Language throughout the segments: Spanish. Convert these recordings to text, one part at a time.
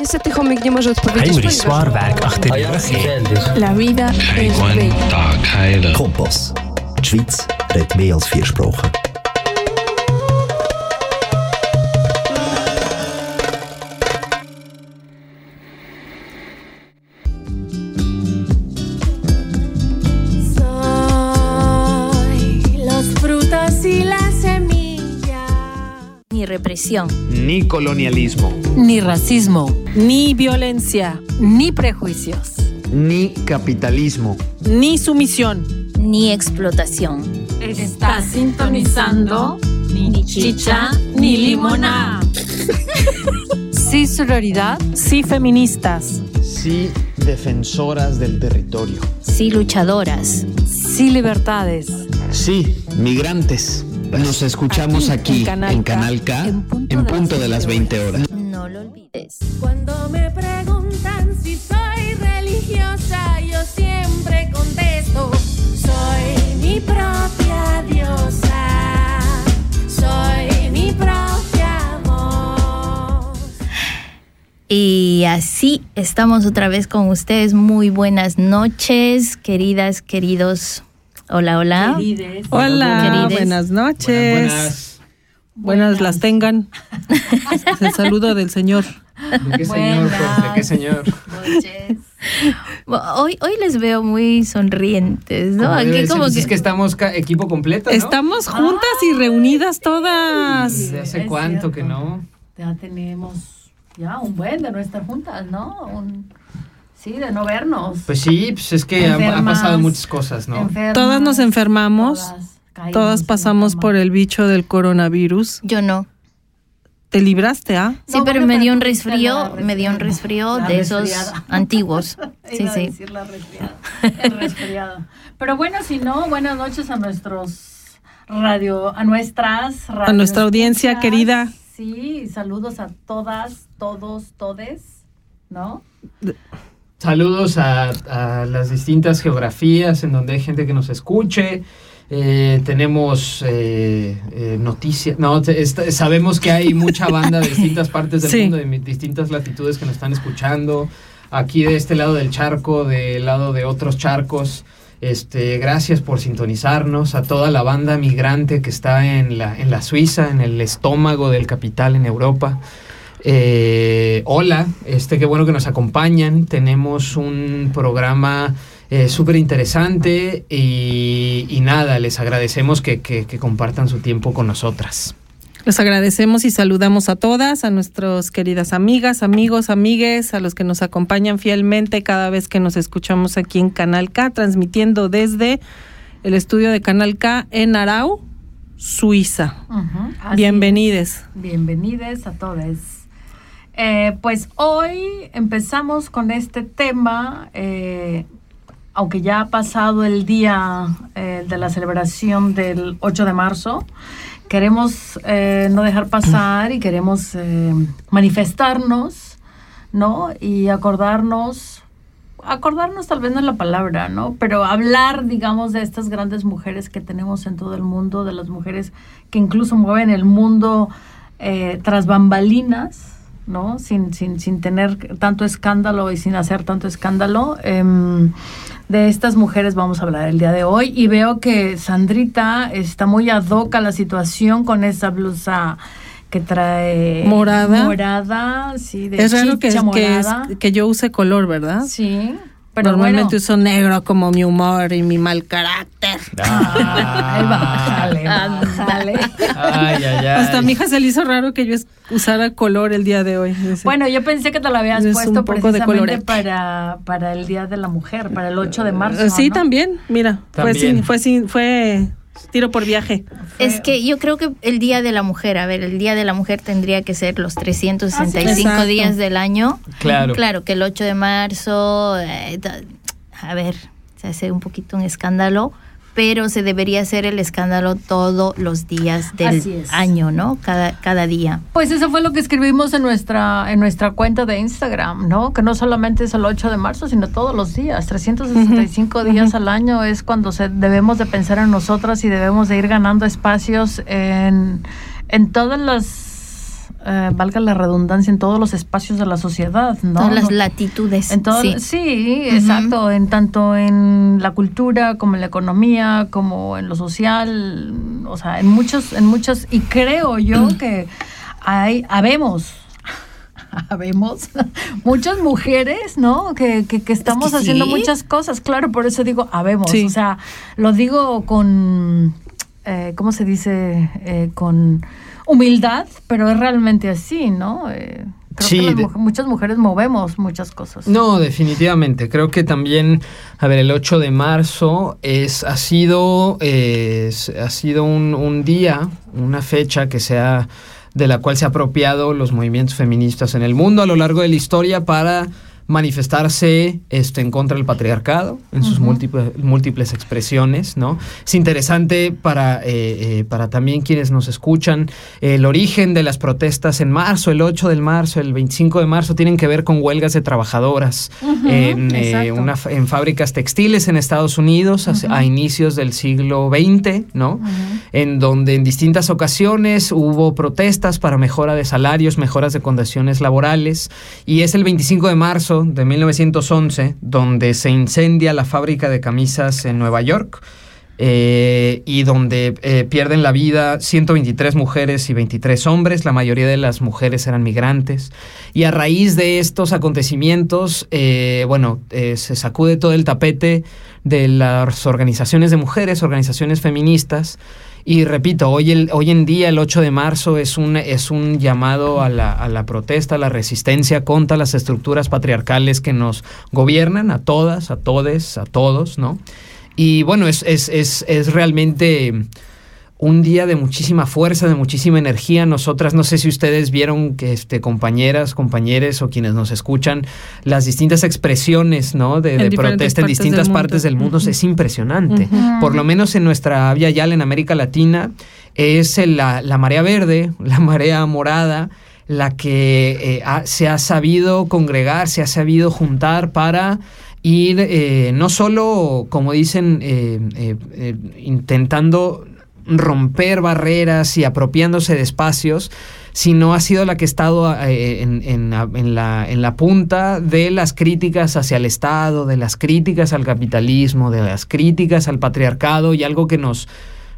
Niestety chomik nie może odpowiedzieć, Heinrich. Swarberg achter die Rüche. La vida es bella. Tag heilen. Kompass. Die Schweiz redet mehr als vier Sprachen. Ni colonialismo, ni racismo, ni violencia, ni prejuicios, ni capitalismo. ni sumisión. ni explotación. Está sintonizando ni chicha ni limonada. Sí sororidad, sí feministas, Sí, defensoras del territorio. Sí, luchadoras. sí libertades. Sí, migrantes. Nos escuchamos aquí, en Canal K, en punto, de las 20 horas. No lo olvides. Cuando me preguntan si soy religiosa, yo siempre contesto, soy mi propia diosa, soy mi propia voz. Y así estamos otra vez con ustedes. Muy buenas noches, queridas, queridos. Hola, hola. Hola, Querides. buenas noches. Buenas, Buenas las tengan. El saludo del Señor. ¿De qué señor? ¿De qué señor? Bueno, Hoy, hoy les veo muy sonrientes, ¿no? Como Aquí como pues que, es que estamos equipo completo, ¿no? Estamos juntas y reunidas todas. ¿Desde hace cuánto que no? Ya tenemos ya un buen de no estar juntas, ¿no? Un- sí, de no vernos. Pues sí, pues es que ha, pasado muchas cosas, ¿no? Enfermas, Todas nos enfermamos. todas caímos Todas en pasamos por el bicho del coronavirus. yo no. ¿Te libraste, ah? Sí, No, pero me dio un resfrío, me dio un resfrío de esos antiguos. Sí, Iba a sí. decir la resfriada. El resfriado. Pero bueno, si no, buenas noches a nuestros radio, a nuestras A nuestra audiencia querida. Sí, saludos a todas, todos, todes, ¿no? Saludos a, a las distintas geografías en donde hay gente que nos escuche. Eh, tenemos eh, eh, noticias. No, te- esta- sabemos que hay mucha banda de distintas partes del Sí. mundo, de distintas latitudes que nos están escuchando. Aquí de este lado del charco, del lado de otros charcos. Este, gracias por sintonizarnos a toda la banda migrante que está en la, en la Suiza, en el estómago del capital en Europa. Eh, hola, este, qué bueno que nos acompañan. Tenemos un programa eh, súper interesante y, y nada, les agradecemos que, que- que compartan su tiempo con nosotras. Les agradecemos y saludamos a todas, a nuestras queridas amigas, amigos, amigues, a los que nos acompañan fielmente cada vez que nos escuchamos aquí en Canal K, transmitiendo desde el estudio de Canal K en Arau, Suiza. Ujú, así Bienvenides. Bienvenidos a todos. Eh, pues hoy empezamos con este tema, eh, aunque ya ha pasado el día eh, de la celebración del 8 de marzo, queremos eh, no dejar pasar y queremos eh, manifestarnos, ¿no? Y acordarnos, acordarnos tal vez no la palabra, ¿no? Pero hablar, digamos, de estas grandes mujeres que tenemos en todo el mundo, de las mujeres que incluso mueven el mundo tras bambalinas, ¿no? Sin, sin, sin tener tanto escándalo y sin hacer tanto escándalo. Em, de estas mujeres vamos a hablar el día de hoy y veo que Sandrita está muy ad hoc a la situación con esa blusa que trae Morada. morada, sí, de Es raro que, chicha que, es- morada. que yo use color, ¿verdad? Sí, pero Normalmente bueno. uso negro como mi humor y mi mal carácter. Ay, bájale, bájale. Ay, ay, ay. Hasta a mi hija se le hizo raro que yo usara color el día de hoy. Bueno, yo pensé que te lo habías Es puesto precisamente para, para el Día de la Mujer, para el 8 de marzo. Eh, sí, ¿no? también, mira, fue También. sin, fue sin, fue tiro por viaje. Es que yo creo que el Día de la Mujer, a ver, el Día de la Mujer tendría que ser los 365 Exacto. días del año. Claro. Claro que el 8 de marzo, eh, a ver, se hace un poquito un escándalo, pero se debería hacer el escándalo todos los días del año, ¿no? Cada, cada día. Pues eso fue lo que escribimos en nuestra, en nuestra cuenta de Instagram, ¿no? Que no solamente es el 8 de marzo, sino todos los días. 365 días al año es cuando se, debemos de pensar en nosotras y debemos de ir ganando espacios en, en todas las eh, valga la redundancia, en todos los espacios de la sociedad, ¿no? Todas las latitudes. en todo- sí. exacto, en tanto en la cultura como en la economía, como en lo social, o sea, en muchos, en muchos, y creo yo que hay, habemos, habemos muchas mujeres, ¿no? Que, que, que estamos que haciendo sí. muchas cosas, claro, por eso digo habemos, Sí. o sea, lo digo con, eh, ¿cómo se dice? Eh, con humildad, pero es realmente así, ¿no? Eh, creo Sí, que las muchas mujeres movemos muchas cosas. No, definitivamente. Creo que también, a ver, el 8 de marzo es, ha sido, eh, es- ha sido un, un día, una fecha que sea de la cual se ha apropiado los movimientos feministas en el mundo a lo largo de la historia para manifestarse este, en contra del patriarcado en sus múltiples, múltiples expresiones, ¿no? Es interesante para, eh, eh, para también quienes nos escuchan, el origen de las protestas en marzo, el 8 del marzo, el 25 de marzo, tienen que ver con huelgas de trabajadoras en, eh, una en fábricas textiles en Estados Unidos a inicios del siglo XX, ¿no? En donde en distintas ocasiones hubo protestas para mejora de salarios, mejoras de condiciones laborales, y es el 25 de marzo de 1911 donde se incendia la fábrica de camisas en Nueva York. eh, y donde eh, pierden la vida 123 mujeres y 23 hombres, la mayoría de las mujeres eran migrantes. Y a raíz de estos acontecimientos, eh, bueno, se sacude todo el tapete de las organizaciones de mujeres, organizaciones feministas. Y repito, hoy, el, hoy en día, el 8 de marzo, es un, es un llamado a la, a la protesta, a la resistencia contra las estructuras patriarcales que nos gobiernan, a todas, a todes, a todos, ¿no? Y bueno, es, es, es, es realmente un día de muchísima fuerza, de muchísima energía. Nosotras, no sé si ustedes vieron que este, compañeras, compañeros o quienes nos escuchan, las distintas expresiones ¿no? de, protesta en distintas del partes del mundo. Es impresionante. Por lo menos en nuestra Via Yala, en América Latina, es la, la marea verde, la marea morada, la que eh, ha- se ha sabido congregar, se ha sabido juntar para ir eh, no solo, como dicen, eh, intentando romper barreras y apropiándose de espacios, sino ha sido la que ha estado eh, en, la- punta de las críticas hacia el Estado, de las críticas al capitalismo, de las críticas al patriarcado y algo que nos,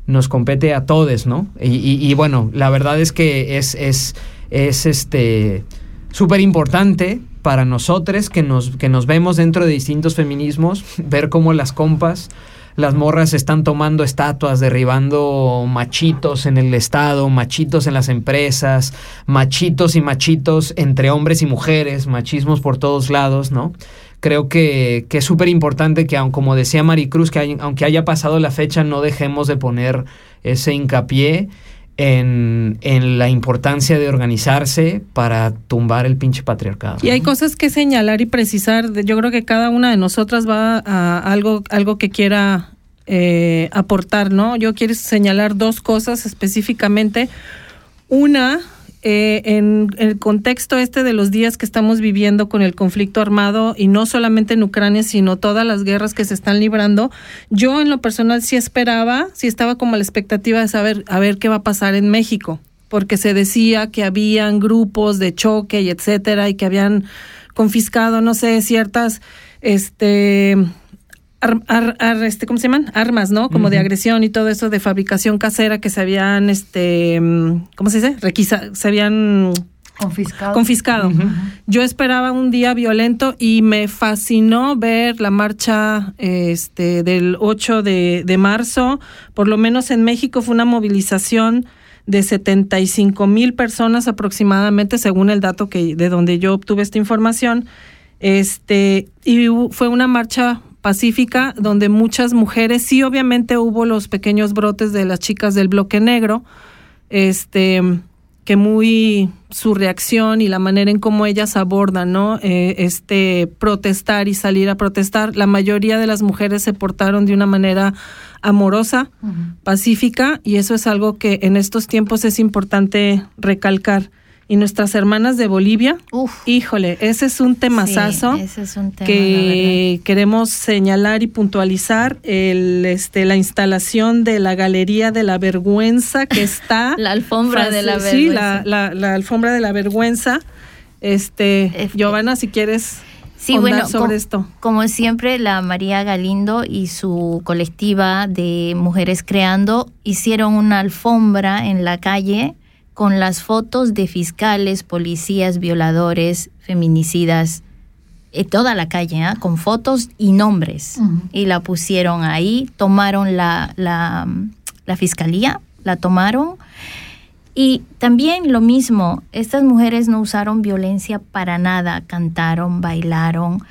nos compete a todos, ¿no? Y bueno, la verdad es que es, es, es este súper importante para nosotros que nos, que nos vemos dentro de distintos feminismos, ver cómo las compas, las morras están tomando estatuas, derribando machitos en el Estado, machitos en las empresas, machitos y machitos entre hombres y mujeres, machismos por todos lados, ¿no? Creo que, que es súper importante que, como decía Maricruz, que aunque haya pasado la fecha, no dejemos de poner ese hincapié en, en la importancia de organizarse para tumbar el pinche patriarcado. Y hay cosas que señalar y precisar. Yo creo que cada una de nosotras va a algo, algo que quiera eh, aportar, ¿no? Yo quiero señalar dos cosas específicamente. Una, eh, en el contexto este de los días que estamos viviendo con el conflicto armado, y no solamente en Ucrania, sino todas las guerras que se están librando, yo en lo personal sí esperaba, sí estaba como la expectativa de saber a ver qué va a pasar en México, porque se decía que habían grupos de choque y etcétera, y que habían confiscado, no sé, ciertas, este, ar- ar- ar- este, ¿cómo se llaman? Armas, ¿no? Como de agresión y todo eso de fabricación casera que se habían, este, mm, ¿cómo se dice? Requisa, se habían Confiscado. confiscado. Yo esperaba un día violento y me fascinó ver la marcha este, del 8 de, de marzo. Por lo menos en México fue una movilización de 75 mil personas aproximadamente, según el dato que de donde yo obtuve esta información. Este, y fue una marcha pacífica donde muchas mujeres, sí, obviamente hubo los pequeños brotes de las chicas del bloque negro, este, que muy su reacción y la manera en cómo ellas abordan, ¿no? Eh, este protestar y salir a protestar. La mayoría de las mujeres se portaron de una manera amorosa, pacífica, y eso es algo que en estos tiempos es importante recalcar. Y nuestras hermanas de Bolivia. Uf. Híjole, ese es un temazazo Sí, ese es un tema, que queremos señalar y puntualizar el este la instalación de la galería de la vergüenza que está La alfombra de la Sí, la, vergüenza. la, la alfombra de la vergüenza. Este, Es- Giovanna, si quieres Sí, bueno, sobre esto. Como siempre, la María Galindo y su colectiva de Mujeres Creando hicieron una alfombra en la calle con las fotos de fiscales, policías, violadores, feminicidas, eh, toda la calle, ¿ah? con fotos y nombres. Y la pusieron ahí, tomaron la, la, la fiscalía, la tomaron. Y también lo mismo, estas mujeres no usaron violencia para nada, cantaron, bailaron,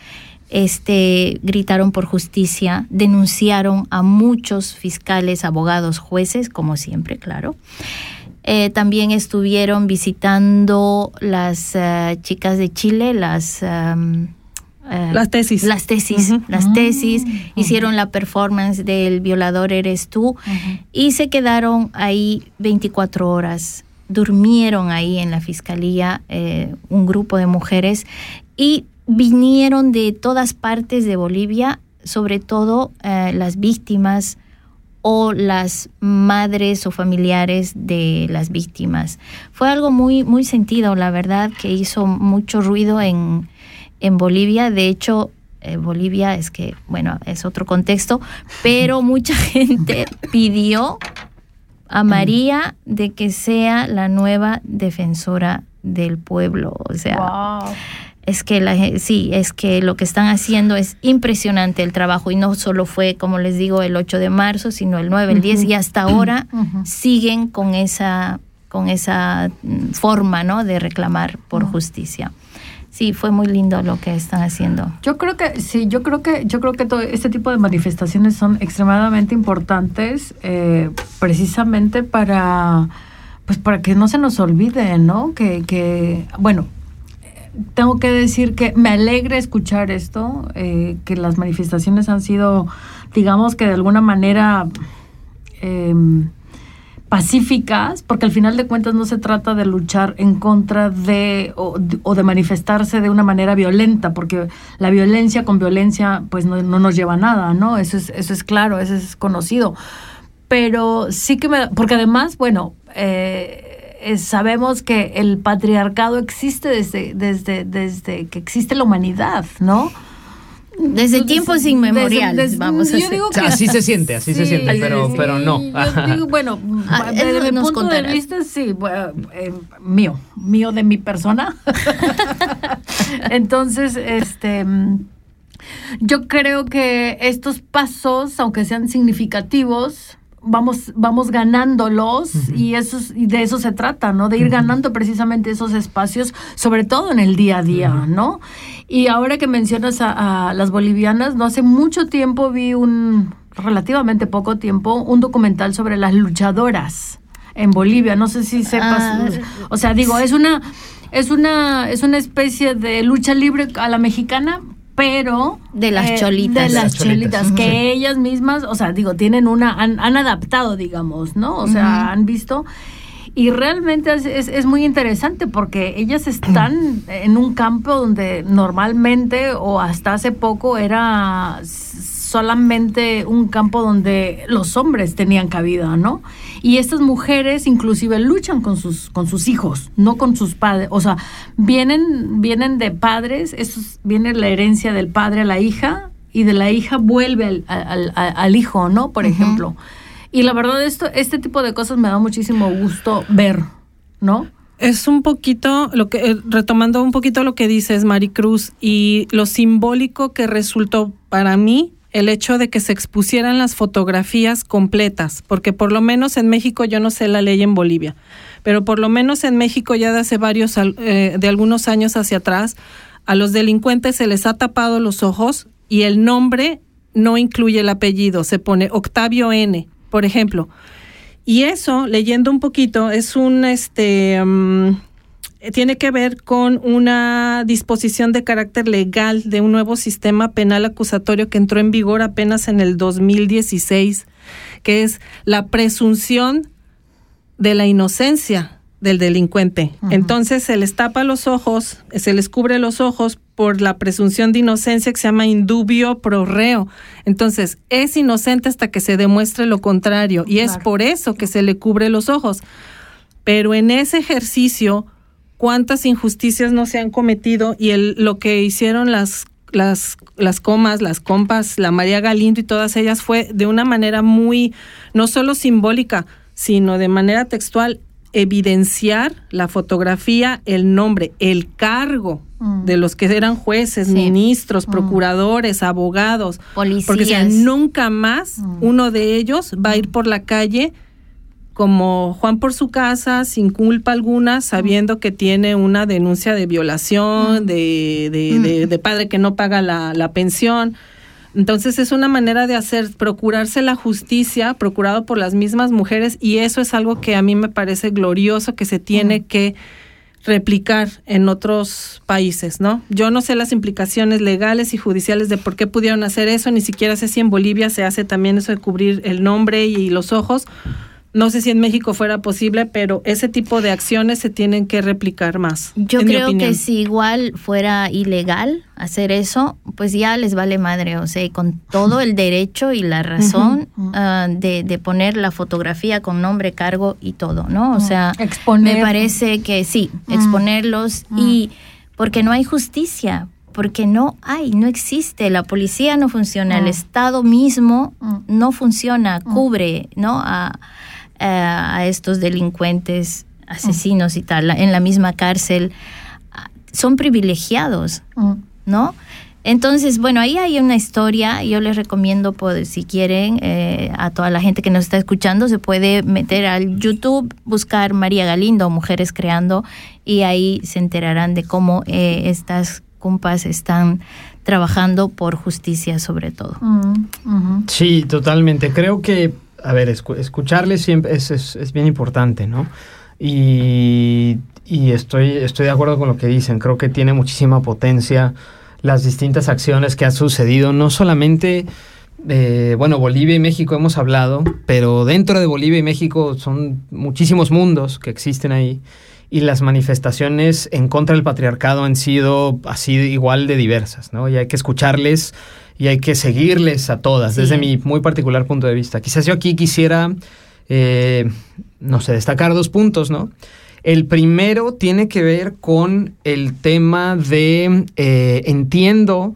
este, gritaron por justicia, denunciaron a muchos fiscales, abogados, jueces, como siempre, claro. Eh, también estuvieron visitando las eh, chicas de Chile, las... eh, Las tesis. Las tesis, las tesis, hicieron la performance del violador eres tú. Y se quedaron ahí 24 horas. Durmieron ahí en la fiscalía eh, un grupo de mujeres. Y vinieron de todas partes de Bolivia, sobre todo eh, las víctimas o las madres o familiares de las víctimas. Fue algo muy, muy sentido, la verdad, que hizo mucho ruido en, en Bolivia. De hecho, eh, Bolivia es que, bueno, es otro contexto, pero mucha gente pidió a María de que sea la nueva defensora del pueblo. O sea, Wow. Es que la, sí, es que lo que están haciendo es impresionante el trabajo y no solo fue, como les digo, el 8 de marzo, sino el 9, el 10 y hasta ahora siguen con esa con esa mm, forma, ¿no? de reclamar por justicia. Sí, fue muy lindo lo que están haciendo. Yo creo que sí, yo creo que yo creo que todo este tipo de manifestaciones son extremadamente importantes, eh, precisamente para pues para que no se nos olvide, ¿no? Que, que bueno, tengo que decir que me alegra escuchar esto, eh, que las manifestaciones han sido, digamos que de alguna manera em, pacíficas, porque al final de cuentas no se trata de luchar en contra de o, de manifestarse de una manera violenta, porque la violencia con violencia pues no, no nos lleva a nada, ¿no? Eso es, eso es claro, eso es conocido. Pero sí que me... Porque además, bueno, eh, eh, sabemos que el patriarcado existe desde, desde, desde que existe la humanidad, ¿no? Desde tiempos inmemoriales, vamos a yo digo que así se siente, así se siente, pero- pero no. yo digo, bueno, Ah, desde mi punto de contarás. vista, sí, bueno, eh, mío, mío de mi persona. Entonces, este, mm, yo creo que estos pasos, aunque sean significativos, vamos, vamos ganándolos y, eso, es- y de eso se trata, ¿no? De ir ganando precisamente esos espacios, sobre todo en el día a día, ¿no? Y ahora que mencionas a, a las bolivianas, no hace mucho tiempo vi un, relativamente poco tiempo, un documental sobre las luchadoras en Bolivia. No sé si sepas, Ah, o sea, digo, es una, es una, es una especie de lucha libre a la mexicana, pero eh, De las cholitas. de De las las cholitas, cholitas, que sí. ellas mismas, o sea, digo, tienen una, han, han adaptado, digamos, ¿no? O sea, han visto. Y realmente es, es- es muy interesante porque ellas están en un campo donde normalmente o hasta hace poco era solamente un campo donde los hombres tenían cabida, ¿no? Y estas mujeres inclusive luchan con sus con sus hijos, no con sus padres, o sea, vienen vienen de padres, eso es- viene la herencia del padre a la hija y de la hija vuelve al, al- al- al hijo, ¿no? Por ejemplo. Y la verdad esto este tipo de cosas me da muchísimo gusto ver, ¿no? Es un poquito lo que eh, retomando un poquito lo que dices Maricruz y lo simbólico que resultó para mí el hecho de que se expusieran las fotografías completas, porque por lo menos en México yo no sé la ley en Bolivia, pero por lo menos en México ya de hace varios eh, de algunos años hacia atrás a los delincuentes se les ha tapado los ojos y el nombre no incluye el apellido, se pone Octavio N, por ejemplo. Y eso, leyendo un poquito, es un este mm, tiene que ver con una disposición de carácter legal de un nuevo sistema penal acusatorio que entró en vigor apenas en el 2016, que es la presunción de la inocencia del delincuente. Entonces se les tapa los ojos, se les cubre los ojos por la presunción de inocencia que se llama indubio pro reo. Entonces es inocente hasta que se demuestre lo contrario y es por eso que se le cubre los ojos. Pero en ese ejercicio, ¿cuántas injusticias no se han cometido? Y el, lo que hicieron las las, las comas, las compas, la María Galindo y todas ellas fue de una manera muy, no solo simbólica, sino de manera textual, evidenciar la fotografía, el nombre, el cargo Mm. de los que eran jueces, Sí. ministros, Mm. procuradores, abogados. Policías. Porque o sea, nunca más Mm. uno de ellos va a ir por la calle como Juan por su casa, sin culpa alguna, sabiendo que tiene una denuncia de violación, de, de, de- de padre que no paga la, la pensión. Entonces es una manera de hacer, procurarse la justicia, procurado por las mismas mujeres, y eso es algo que a mí me parece glorioso que se tiene que replicar en otros países, ¿no? Yo no sé las implicaciones legales y judiciales de por qué pudieron hacer eso, ni siquiera sé si en Bolivia se hace también eso de cubrir el nombre y los ojos. No sé si en México fuera posible, pero ese tipo de acciones se tienen que replicar más. Yo creo que si igual fuera ilegal hacer eso, pues ya les vale madre, o sea, y con todo el derecho y la razón ah, de, de poner la fotografía con nombre, cargo y todo, ¿no? O sea, Exponer. me parece que sí, exponerlos y porque no hay justicia, porque no hay, no existe, la policía no funciona, el. Estado mismo Mm. no funciona, cubre, ¿no? A, a- a estos delincuentes, asesinos y tal, en la misma cárcel, ah, son privilegiados, Mm. ¿no? Entonces, bueno, ahí hay una historia, yo les recomiendo, pues, si quieren, eh, a toda la gente que nos está escuchando, se puede meter al YouTube, buscar María Galindo, Mujeres Creando, y ahí se enterarán de cómo eh, estas compas están trabajando por justicia sobre todo. Mm. Sí, totalmente. Creo que, a ver, escu- escucharles siempre es, es- es bien importante, ¿no? Y, y estoy, estoy de acuerdo con lo que dicen. Creo que tiene muchísima potencia las distintas acciones que han sucedido, no solamente, eh, bueno, Bolivia y México hemos hablado, pero dentro de Bolivia y México son muchísimos mundos que existen ahí. Y las manifestaciones en contra del patriarcado han sido así igual de diversas, ¿no? Y hay que escucharles y hay que seguirles a todas, Sí. desde mi muy particular punto de vista. Quizás yo aquí quisiera, eh, no sé, destacar dos puntos, ¿no? El primero tiene que ver con el tema de, eh, entiendo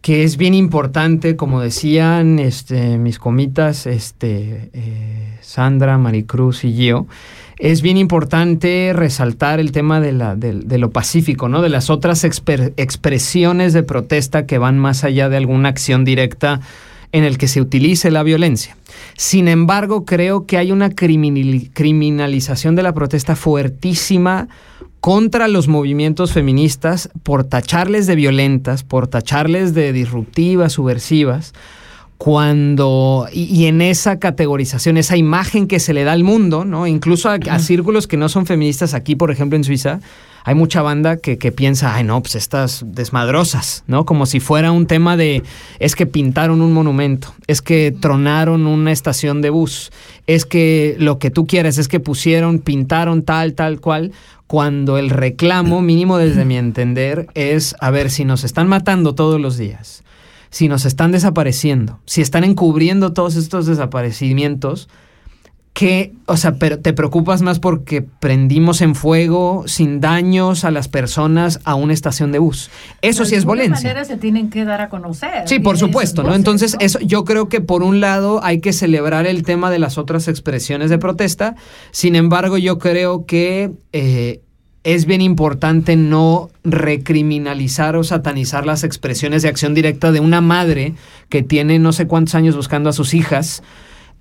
que es bien importante, como decían este, mis comitas, este, eh, Sandra, Maricruz y yo, es bien importante resaltar el tema de, lo pacífico, ¿no? De las otras expresiones de protesta que van más allá de alguna acción directa en el que se utilice la violencia. Sin embargo, creo que hay una criminali- criminalización de la protesta fuertísima contra los movimientos feministas por tacharles de violentas, por tacharles de disruptivas, subversivas, cuando, y, y en esa categorización, esa imagen que se le da al mundo, ¿no? Incluso a, a círculos que no son feministas aquí, por ejemplo, en Suiza, hay mucha banda que, que piensa, ay, no, pues estas desmadrosas, ¿no? Como si fuera un tema de, es que pintaron un monumento, es que tronaron una estación de bus, es que lo que tú quieres es que pusieron, pintaron tal, tal cual, cuando el reclamo, mínimo desde mi entender, es, a ver, si nos están matando todos los días, si nos están desapareciendo, si están encubriendo todos estos desaparecimientos, que, o sea, pero te preocupas más porque prendimos en fuego sin daños a las personas a una estación de bus. Eso De sí es alguna violencia. manera se tienen que dar a conocer. Sí, por supuesto, ¿no? Entonces, ¿no? eso yo creo que por un lado hay que celebrar el tema de las otras expresiones de protesta. Sin embargo, yo creo que eh, es bien importante no recriminalizar o satanizar las expresiones de acción directa de una madre que tiene no sé cuántos años buscando a sus hijas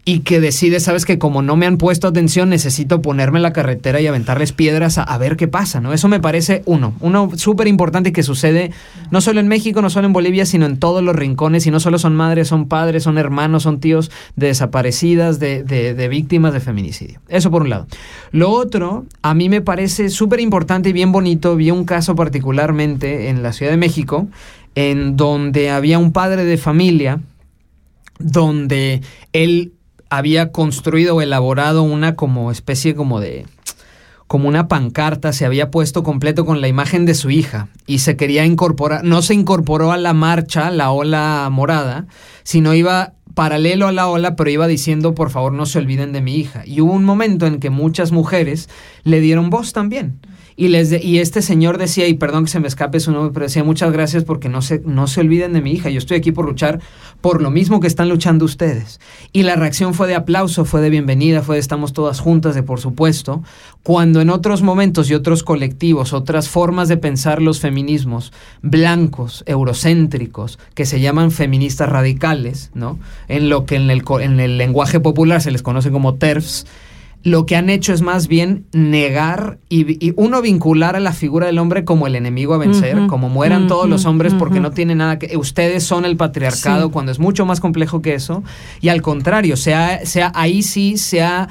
y que decide, sabes que como no me han puesto atención, necesito ponerme en la carretera y aventarles piedras a, a ver qué pasa, ¿no? Eso me parece uno, uno súper importante que sucede no solo en México, no solo en Bolivia, sino en todos los rincones, y no solo son madres, son padres, son hermanos, son tíos de desaparecidas, de, de- de víctimas de feminicidio. Eso por un lado. Lo otro, a mí me parece súper importante y bien bonito, vi un caso particularmente en la Ciudad de México, en donde había un padre de familia, donde él había construido o elaborado una como especie como de como una pancarta, se había puesto completo con la imagen de su hija y se quería incorporar, no se incorporó a la marcha, la ola morada, sino iba paralelo a la ola, pero iba diciendo, por favor, no se olviden de mi hija. Y hubo un momento en que muchas mujeres le dieron voz también. Y, les y este señor decía, y perdón que se me escape su nombre, pero decía, muchas gracias porque no se, no se olviden de mi hija. Yo estoy aquí por luchar por lo mismo que están luchando ustedes. Y la reacción fue de aplauso, fue de bienvenida, fue de estamos todas juntas, de por supuesto. Cuando en otros momentos y otros colectivos, otras formas de pensar los feminismos blancos, eurocéntricos, que se llaman feministas radicales, ¿no? En lo que en el, en el lenguaje popular se les conoce como TERFs, lo que han hecho es más bien negar y, y uno vincular a la figura del hombre como el enemigo a vencer, como mueran todos los hombres porque no tiene nada que... Ustedes son el patriarcado Sí. cuando es mucho más complejo que eso. Y al contrario, sea, sea ahí sí se ha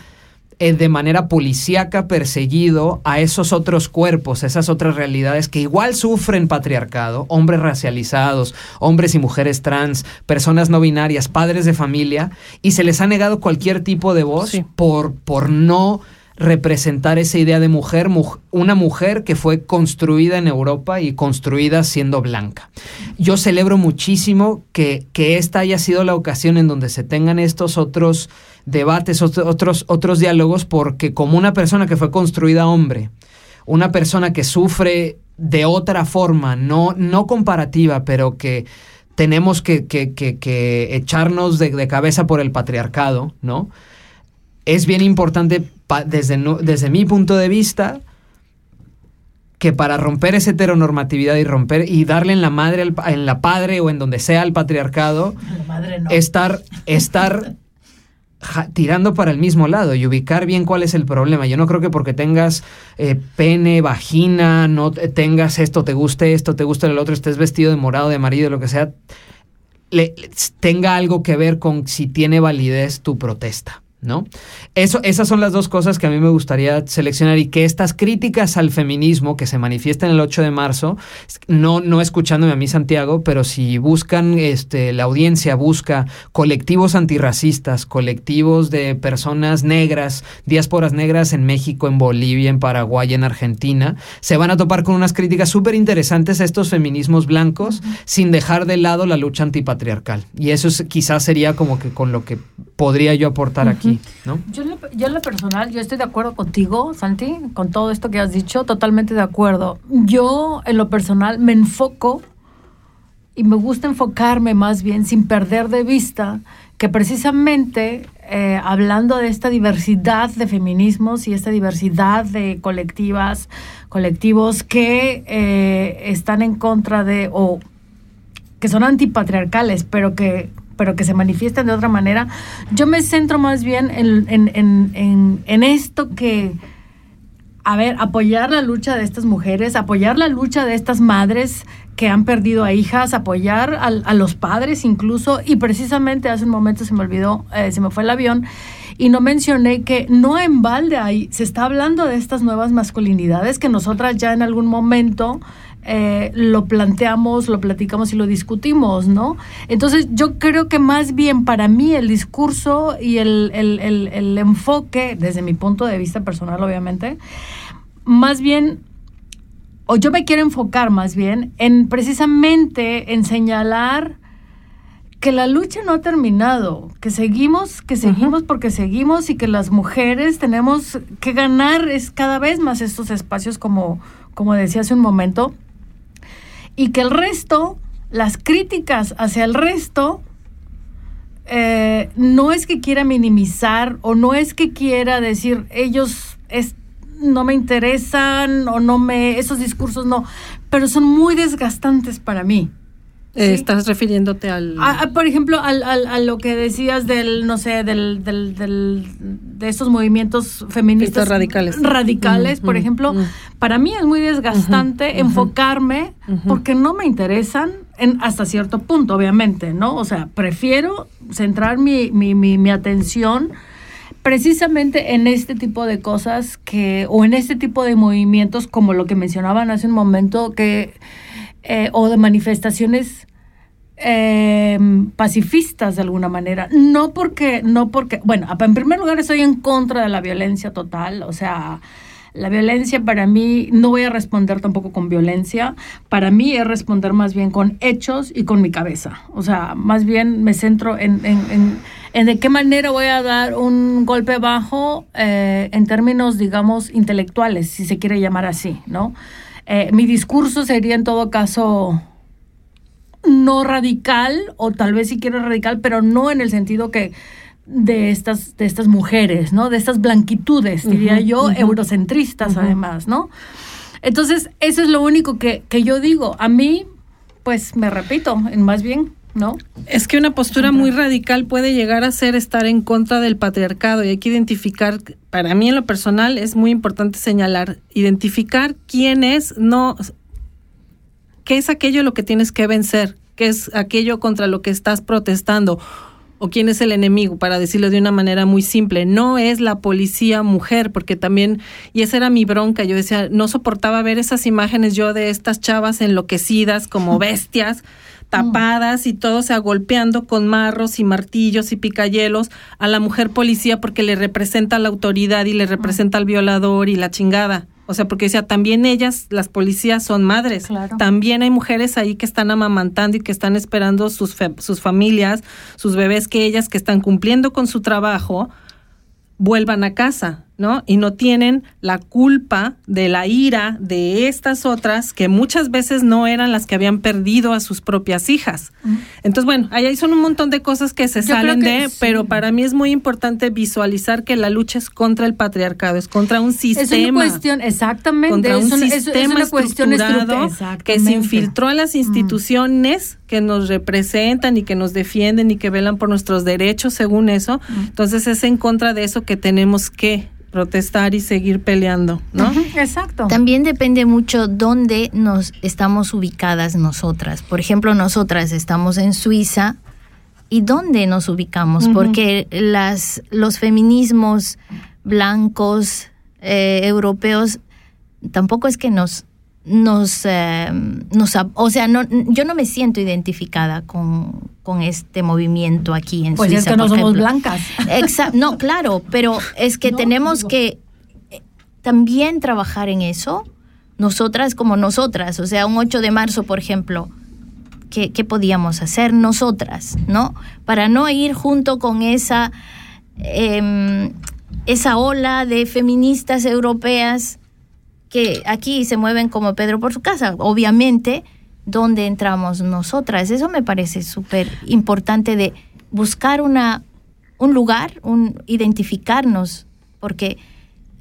de manera policíaca perseguido a esos otros cuerpos, esas otras realidades que igual sufren patriarcado, hombres racializados, hombres y mujeres trans, personas no binarias, padres de familia, y se les ha negado cualquier tipo de voz Sí. por, por no representar esa idea de mujer, muj- una mujer que fue construida en Europa y construida siendo blanca. Yo celebro muchísimo que, que esta haya sido la ocasión en donde se tengan estos otros debates, ot- otros, otros diálogos, porque como una persona que fue construida hombre, una persona que sufre de otra forma, no, no comparativa, pero que tenemos que, que- que- que echarnos de, de cabeza por el patriarcado, ¿no? Es bien importante desde, desde mi punto de vista que para romper esa heteronormatividad y romper y darle en la madre, al en la padre o en donde sea al patriarcado, La madre no. estar, estar ja- tirando para el mismo lado y ubicar bien cuál es el problema. Yo no creo que porque tengas eh, pene, vagina, no te- tengas esto, te guste esto, te guste el otro, estés vestido de morado, de amarillo, lo que sea, le- tenga algo que ver con si tiene validez tu protesta. ¿No? Eso, esas son las dos cosas que a mí me gustaría seleccionar y que estas críticas al feminismo que se manifiestan el 8 de marzo, no, no escuchándome a mí Santiago, pero si buscan, este, la audiencia busca colectivos antirracistas, colectivos de personas negras, diásporas negras en México, en Bolivia, en Paraguay, en Argentina, se van a topar con unas críticas súper interesantes a estos feminismos blancos sin dejar de lado la lucha antipatriarcal. Y eso es, quizás sería como que con lo que podría yo aportar aquí, ¿no? Yo en, lo, personal, yo estoy de acuerdo contigo, Santi, con todo esto que has dicho, totalmente de acuerdo. Yo en lo personal me enfoco y me gusta enfocarme más bien sin perder de vista que precisamente eh, hablando de esta diversidad de feminismos y esta diversidad de colectivas, colectivos que eh, están en contra de o que son antipatriarcales, pero que pero que se manifiestan de otra manera. Yo me centro más bien en, en, en, en, esto que, a ver, apoyar la lucha de estas mujeres, apoyar la lucha de estas madres que han perdido a hijas, apoyar a, los padres incluso, y precisamente hace un momento se me olvidó, eh, se me fue el avión, y no mencioné que no en balde ahí se está hablando de estas nuevas masculinidades que nosotras ya en algún momento eh, lo planteamos, lo platicamos y lo discutimos, ¿no? Entonces yo creo que más bien para mí el discurso y el, el- el- el enfoque, desde mi punto de vista personal obviamente, más bien, o yo me quiero enfocar más bien en precisamente en señalar que la lucha no ha terminado, que seguimos, que seguimos porque seguimos y que las mujeres tenemos que ganar es cada vez más estos espacios como, como decía hace un momento, y que el resto, las críticas hacia el resto, eh, no es que quiera minimizar o no es que quiera decir ellos es, no me interesan o no me, esos discursos no, pero son muy desgastantes para mí. Eh, Sí. Estás refiriéndote al... A- a, por ejemplo, al, al- a lo que decías del, no sé, del, del, del- de estos movimientos feministas Feministas radicales. radicales, por ejemplo, para mí es muy desgastante enfocarme porque no me interesan en, hasta cierto punto, obviamente, ¿no? O sea, prefiero centrar mi, mi, mi, mi atención precisamente en este tipo de cosas que, o en este tipo de movimientos, como lo que mencionaban hace un momento, que, eh, o de manifestaciones eh, pacifistas de alguna manera. No porque, no porque, bueno, en primer lugar estoy en contra de la violencia total, o sea, La violencia para mí, no voy a responder tampoco con violencia, para mí es responder más bien con hechos y con mi cabeza. O sea, más bien me centro en, en, en, en de qué manera voy a dar un golpe bajo eh, en términos, digamos, intelectuales, si se quiere llamar así, ¿no? Eh, mi discurso sería en todo caso no radical, o tal vez si quiero radical, pero no en el sentido que de estas, de estas mujeres, ¿no? De estas blanquitudes, diría yo, eurocentristas además, ¿no? Entonces, eso es lo único que, que yo digo. A mí, pues me repito, más bien, ¿no? Es que una postura muy radical puede llegar a ser estar en contra del patriarcado y hay que identificar, para mí en lo personal es muy importante señalar, identificar quién es, no, qué es aquello lo que tienes que vencer, qué es aquello contra lo que estás protestando o quién es el enemigo, para decirlo de una manera muy simple. No es la policía mujer, porque también, y esa era mi bronca, yo decía, no soportaba ver esas imágenes yo de estas chavas enloquecidas como bestias tapadas y todo, o sea, golpeando con marros y martillos y picayelos a la mujer policía porque le representa la autoridad y le representa al violador y la chingada. O sea, porque decía, también ellas, las policías, son madres. Claro. También hay mujeres ahí que están amamantando y que están esperando sus, fe- sus familias, sus bebés, que ellas que están cumpliendo con su trabajo, vuelvan a casa, ¿no? Y no tienen la culpa de la ira de estas otras que muchas veces no eran las que habían perdido a sus propias hijas. Entonces, bueno, ahí son un montón de cosas que se Yo salen que de, sí. pero para mí es muy importante visualizar que la lucha es contra el patriarcado, es contra un sistema Es una cuestión, exactamente, contra un es, una- es- es sistema una cuestión estructurado que se infiltró a las instituciones que nos representan y que nos defienden y que velan por nuestros derechos según eso. Entonces es en contra de eso que tenemos que protestar y seguir peleando, ¿no? Exacto. También depende mucho dónde nos estamos ubicadas nosotras. Por ejemplo, nosotras estamos en Suiza y dónde nos ubicamos, porque las los feminismos blancos eh, europeos tampoco es que nos nos, eh, nos o sea, no, yo no me siento identificada con, con este movimiento aquí en Pues Suiza. es que no somos ejemplo. blancas. Exa- no, claro, pero es que No, tenemos digo- que eh, también trabajar en eso, nosotras como nosotras, o sea, un 8 de marzo, por ejemplo, ¿qué, qué podíamos hacer nosotras, no? Para no ir junto con esa, em, esa ola de feministas europeas que aquí se mueven como Pedro por su casa, obviamente, ¿dónde entramos nosotras? Eso me parece súper importante de buscar una, un lugar, un, identificarnos, porque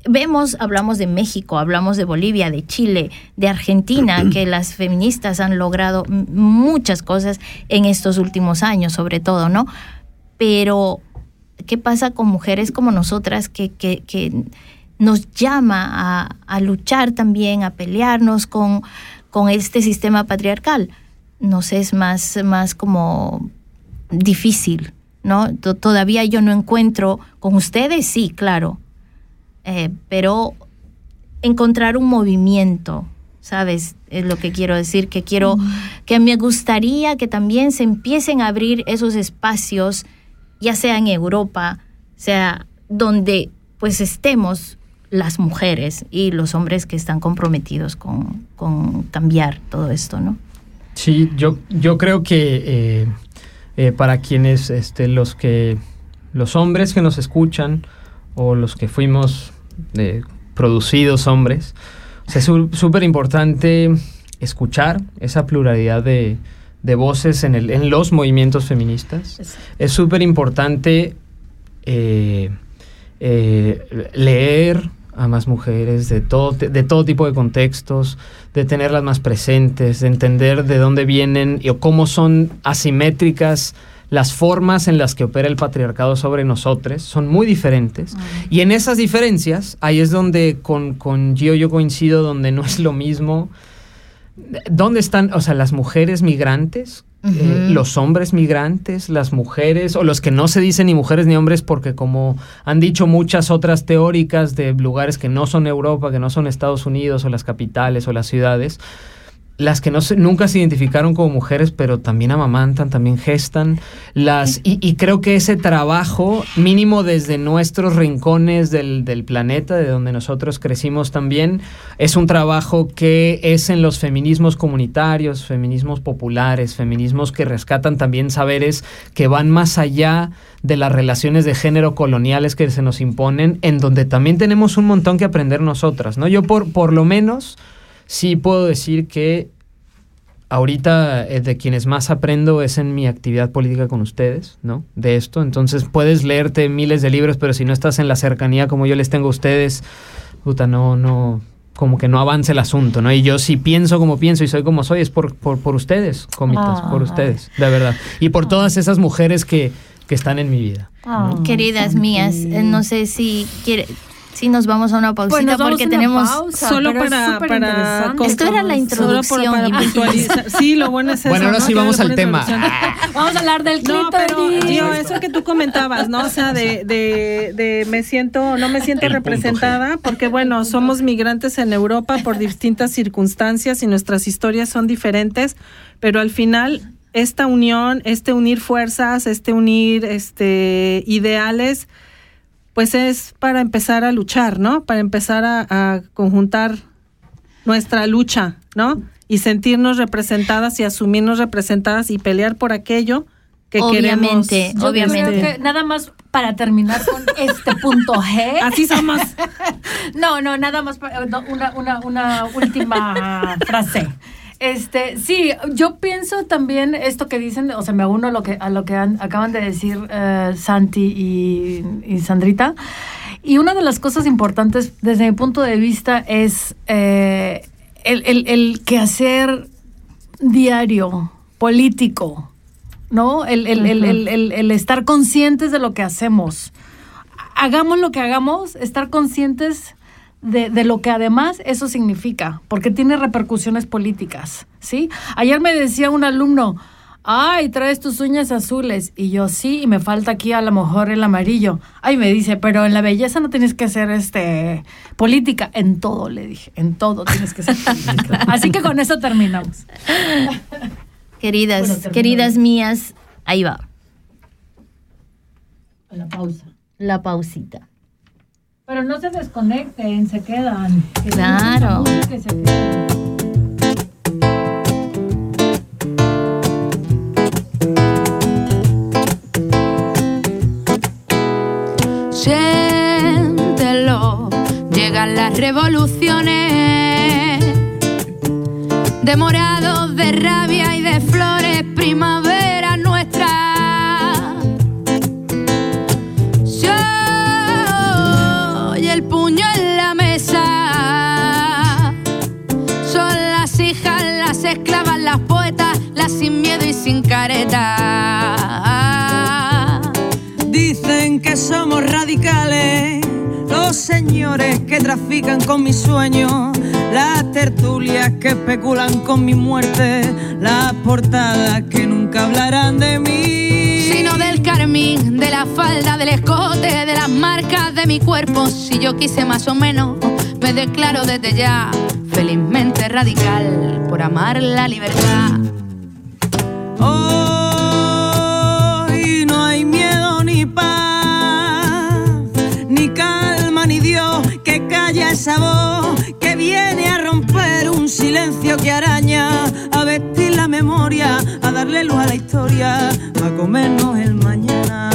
vemos, hablamos de México, hablamos de Bolivia, de Chile, de Argentina, que las feministas han logrado muchas cosas en estos últimos años, sobre todo, ¿no? Pero, ¿qué pasa con mujeres como nosotras que, que, que nos llama a, a luchar también, a pelearnos con, con este sistema patriarcal? Nos es más, más como difícil, ¿no? To- Todavía yo no encuentro, con ustedes sí, claro, eh, pero encontrar un movimiento, ¿sabes? Es lo que quiero decir, que quiero, que me gustaría que también se empiecen a abrir esos espacios, ya sea en Europa, sea donde pues estemos las mujeres y los hombres que están comprometidos con, con cambiar todo esto, ¿no? Sí, yo, yo creo que eh, eh, para quienes este, los que los hombres que nos escuchan o los que fuimos eh, producidos hombres, o sea, es súper importante escuchar esa pluralidad de, de voces en, el, en los movimientos feministas. Es súper importante eh, eh, leer a más mujeres de todo, de todo tipo de contextos, de tenerlas más presentes, de entender de dónde vienen y o cómo son asimétricas las formas en las que opera el patriarcado sobre nosotros son muy diferentes. Y en esas diferencias, ahí es donde con, con Gio yo coincido, donde no es lo mismo. ¿Dónde están, o sea, las mujeres migrantes? Eh, los hombres migrantes, las mujeres, o los que no se dicen ni mujeres ni hombres, porque como han dicho muchas otras teóricas de lugares que no son Europa, que no son Estados Unidos, o las capitales, o las ciudades, las que no se- nunca se identificaron como mujeres, pero también amamantan, también gestan, las y, y creo que ese trabajo mínimo desde nuestros rincones del, del planeta, de donde nosotros crecimos también, es un trabajo que es en los feminismos comunitarios, feminismos populares, feminismos que rescatan también saberes que van más allá de las relaciones de género coloniales que se nos imponen, en donde también tenemos un montón que aprender nosotras, ¿no? Yo por, por lo menos sí puedo decir que ahorita eh, de quienes más aprendo es en mi actividad política con ustedes, ¿no? De esto. Entonces puedes leerte miles de libros, pero si no estás en la cercanía como yo les tengo a ustedes, puta, no, no, como que no avance el asunto, ¿no? Y yo si pienso como pienso y soy como soy, es por, por, por ustedes, cómicas, por Ah. ustedes, de verdad. Y por todas esas mujeres que, que están en mi vida. Ah, Queridas mías, eh, no sé si quiere, si nos vamos a una pausita Pues porque tenemos pausa, Solo es para- para Esto era la. Solo introducción, para imagínense. puntualizar. Sí, lo bueno es eso. Bueno, ahora ¿no? sí vamos al tema. Vamos a hablar del No, pero tío, eso que tú comentabas, ¿no? O sea, de, de, de me siento, no me siento El representada, porque bueno, somos migrantes en Europa por distintas circunstancias y nuestras historias son diferentes, pero al final esta unión, este unir fuerzas, este unir este ideales, pues es para empezar a luchar, ¿no? Para empezar a, a conjuntar nuestra lucha, ¿no? Y sentirnos representadas y asumirnos representadas y pelear por aquello que Obviamente, queremos. Yo obviamente. creo que nada más para terminar con este punto G. Así somos. No, no, nada más pa- no, una, una, una última frase. Este, sí, yo pienso también esto que dicen, o sea, me uno a lo que, a lo que han- acaban de decir eh, Santi y, y Sandrita. Y una de las cosas importantes desde mi punto de vista es eh, el, el, el quehacer diario, político, ¿no? El, el, el, el, el- el estar conscientes de lo que hacemos. Hagamos lo que hagamos, estar conscientes de, de lo que además eso significa, porque tiene repercusiones políticas, ¿sí? Ayer me decía un alumno, ay, traes tus uñas azules, y yo sí, y me falta aquí a lo mejor el amarillo. Ay, me dice, pero en la belleza no tienes que hacer este política, en todo, le dije, en todo tienes que ser política. Así que con eso terminamos. Queridas, Bueno, queridas mías, ahí va, La pausa. la pausita. Pero no se desconecten, se quedan. Que Claro. que se. Siéntelo, llegan las revoluciones de morados, de rabia Dicen que somos radicales, los señores que trafican con mis sueños, las tertulias que especulan con mi muerte, las portadas que nunca hablarán de mí. Sino del carmín, de la falda, del escote, de las marcas de mi cuerpo. Si yo quise más o menos, me declaro desde ya felizmente radical por amar la libertad. Hoy no hay miedo ni paz, ni calma ni Dios que calla esa voz que viene a romper un silencio que araña, a vestir la memoria, a darle luz a la historia, a comernos el mañana.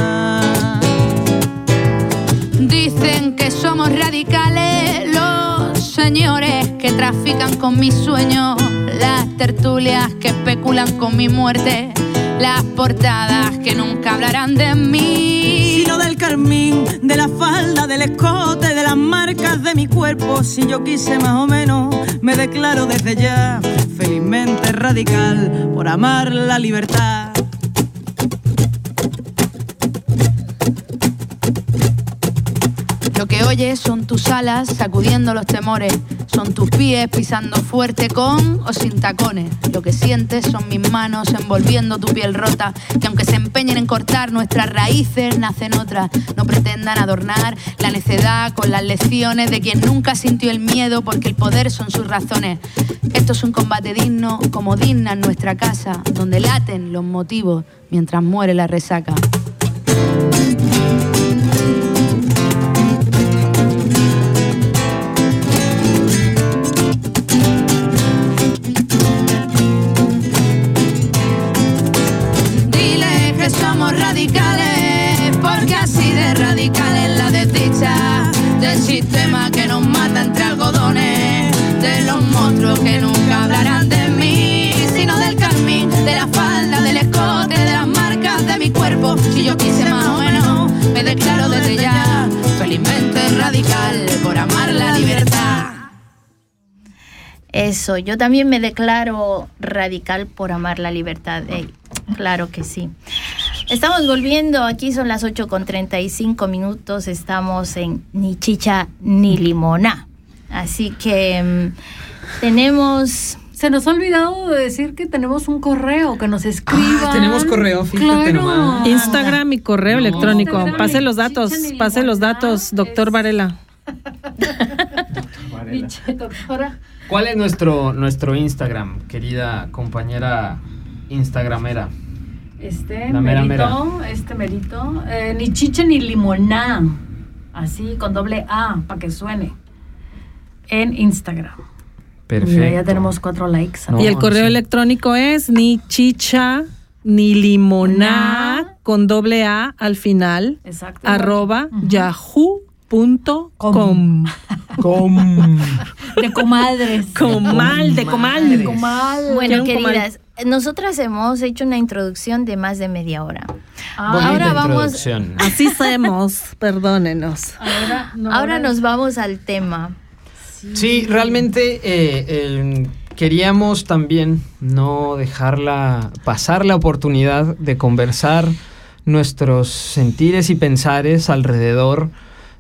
Dicen que somos radicales los señores que trafican con mis sueños, las tertulias que especulan con mi muerte, las portadas que nunca hablarán de mí. Sino del carmín, de la falda, del escote, de las marcas de mi cuerpo. Si yo quise más o menos, me declaro desde ya felizmente radical por amar la libertad. Lo que oyes son tus alas sacudiendo los temores, Son tus pies pisando fuerte con o sin tacones. Lo que sientes son mis manos envolviendo tu piel rota. Que aunque se empeñen en cortar nuestras raíces, nacen otras. No pretendan adornar la necedad con las lecciones de quien nunca sintió el miedo porque el poder son sus razones. Esto es un combate digno como digna en nuestra casa, donde laten los motivos mientras muere la resaca. Eso, yo también me declaro radical por amar la libertad. Claro que sí. Estamos volviendo, aquí son las 8 con 35 minutos, estamos en ni chicha ni limona. Así que mm, tenemos... Se nos ha olvidado de decir que tenemos un correo, que nos escriban. Ah, tenemos correo, fíjate Claro. nomás. Instagram y correo electrónico. Instagram, Pase los datos, pase los datos, doctor es- Varela. Biche, doctora. ¿Cuál es nuestro, nuestro Instagram, querida compañera Instagramera? Este La mera merito, este merito, eh, ni chicha ni limoná, así con doble A para que suene en Instagram. Perfecto. Mira, ya tenemos cuatro likes. No, y el correo sí. electrónico es ni chicha ni limoná con doble A al final Exacto. arroba Ujú. yahoo.com. De comadres. Comal, de comal. De comal. Bueno, comal. queridas, nosotras hemos hecho una introducción de más de media hora. Ah, ahora vamos- introducción. Así somos, perdónenos. ahora, no, Ahora nos vamos al tema. Sí, realmente eh, eh, queríamos también no dejarla pasar la oportunidad de conversar nuestros sentires y pensares alrededor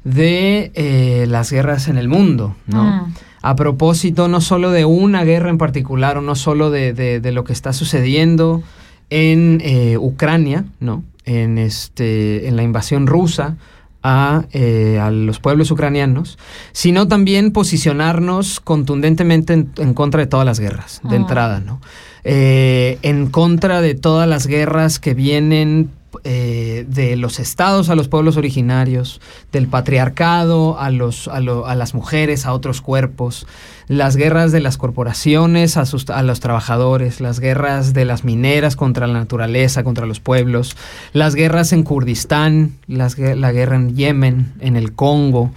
de eh, las guerras en el mundo, ¿no? Mm. A propósito no solo de una guerra en particular o no solo de, de- de lo que está sucediendo en eh, Ucrania, ¿no? En, este, en la invasión rusa a, eh, a los pueblos ucranianos, sino también posicionarnos contundentemente en, en contra de todas las guerras, de Ah. entrada, ¿no? Eh, en contra de todas las guerras que vienen eh, de los estados a los pueblos originarios, del patriarcado a, los, a, lo- a las mujeres, a otros cuerpos, las guerras de las corporaciones a, sus- a los trabajadores, las guerras de las mineras contra la naturaleza, contra los pueblos, las guerras en Kurdistán, las la guerra en Yemen, en el Congo,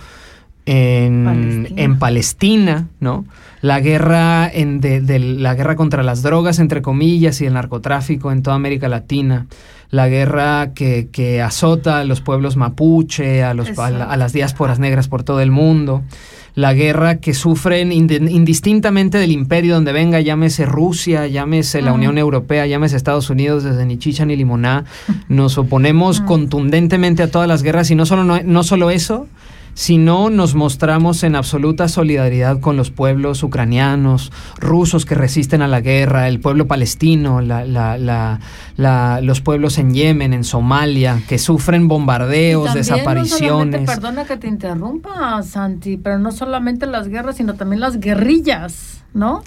en Palestina. en Palestina, ¿no? La guerra en de, de la guerra contra las drogas, entre comillas, y el narcotráfico en toda América Latina. La guerra que, que azota a los pueblos mapuche, a, los, a, la- a las diásporas negras por todo el mundo. La guerra que sufren indistintamente del imperio donde venga, llámese Rusia, llámese la. Unión Europea, llámese Estados Unidos, desde ni chicha ni limoná. Nos oponemos contundentemente a todas las guerras y no solo, no, no solo eso, sino nos mostramos en absoluta solidaridad con los pueblos ucranianos, rusos que resisten a la guerra, el pueblo palestino, la- la- la- la- los pueblos en Yemen, en Somalia, que sufren Y bombardeos, también No desapariciones. perdona que te interrumpa, Santi, pero no solamente las guerras, sino también las guerrillas, ¿no?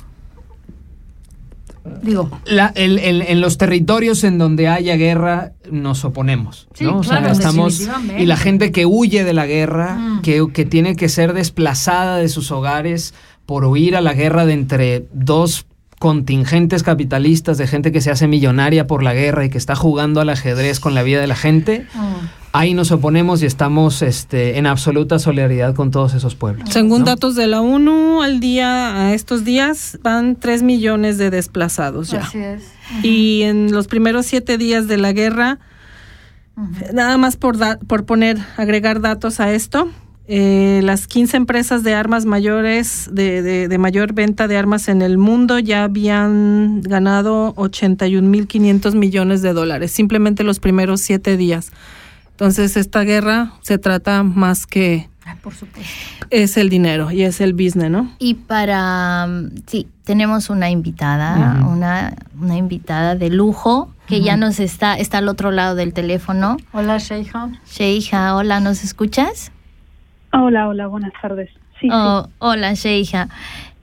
Digo, La- el- el- en los territorios en donde haya guerra nos oponemos, Sí, ¿no? O sea, claro, estamos y la gente que huye de la guerra, Mm. que, que tiene que ser desplazada de sus hogares por huir a la guerra de entre dos contingentes capitalistas de gente que se hace millonaria por la guerra y que está jugando al ajedrez con la vida de la gente, mm, ahí nos oponemos y estamos este, en absoluta solidaridad con todos esos pueblos. Según ¿no? datos de la ONU, al día, a estos días, van 3 millones de desplazados ya. así es. Y en los primeros siete días de la guerra, nada más por, da- por poner, agregar datos a esto, eh, las 15 empresas de armas mayores, de, de- de mayor venta de armas en el mundo, ya habían ganado 81.500 millones de dólares, simplemente los primeros siete días. Entonces, esta guerra se trata más que Por supuesto. Es el dinero y es el business, ¿no? Y para, mm, sí, tenemos una invitada, una, una invitada de lujo que ya nos está, está al otro lado del teléfono. Hola, Sheija. Sheija, hola, ¿nos escuchas? Hola, hola, buenas tardes. Sí, Oh, Hola, Sheija.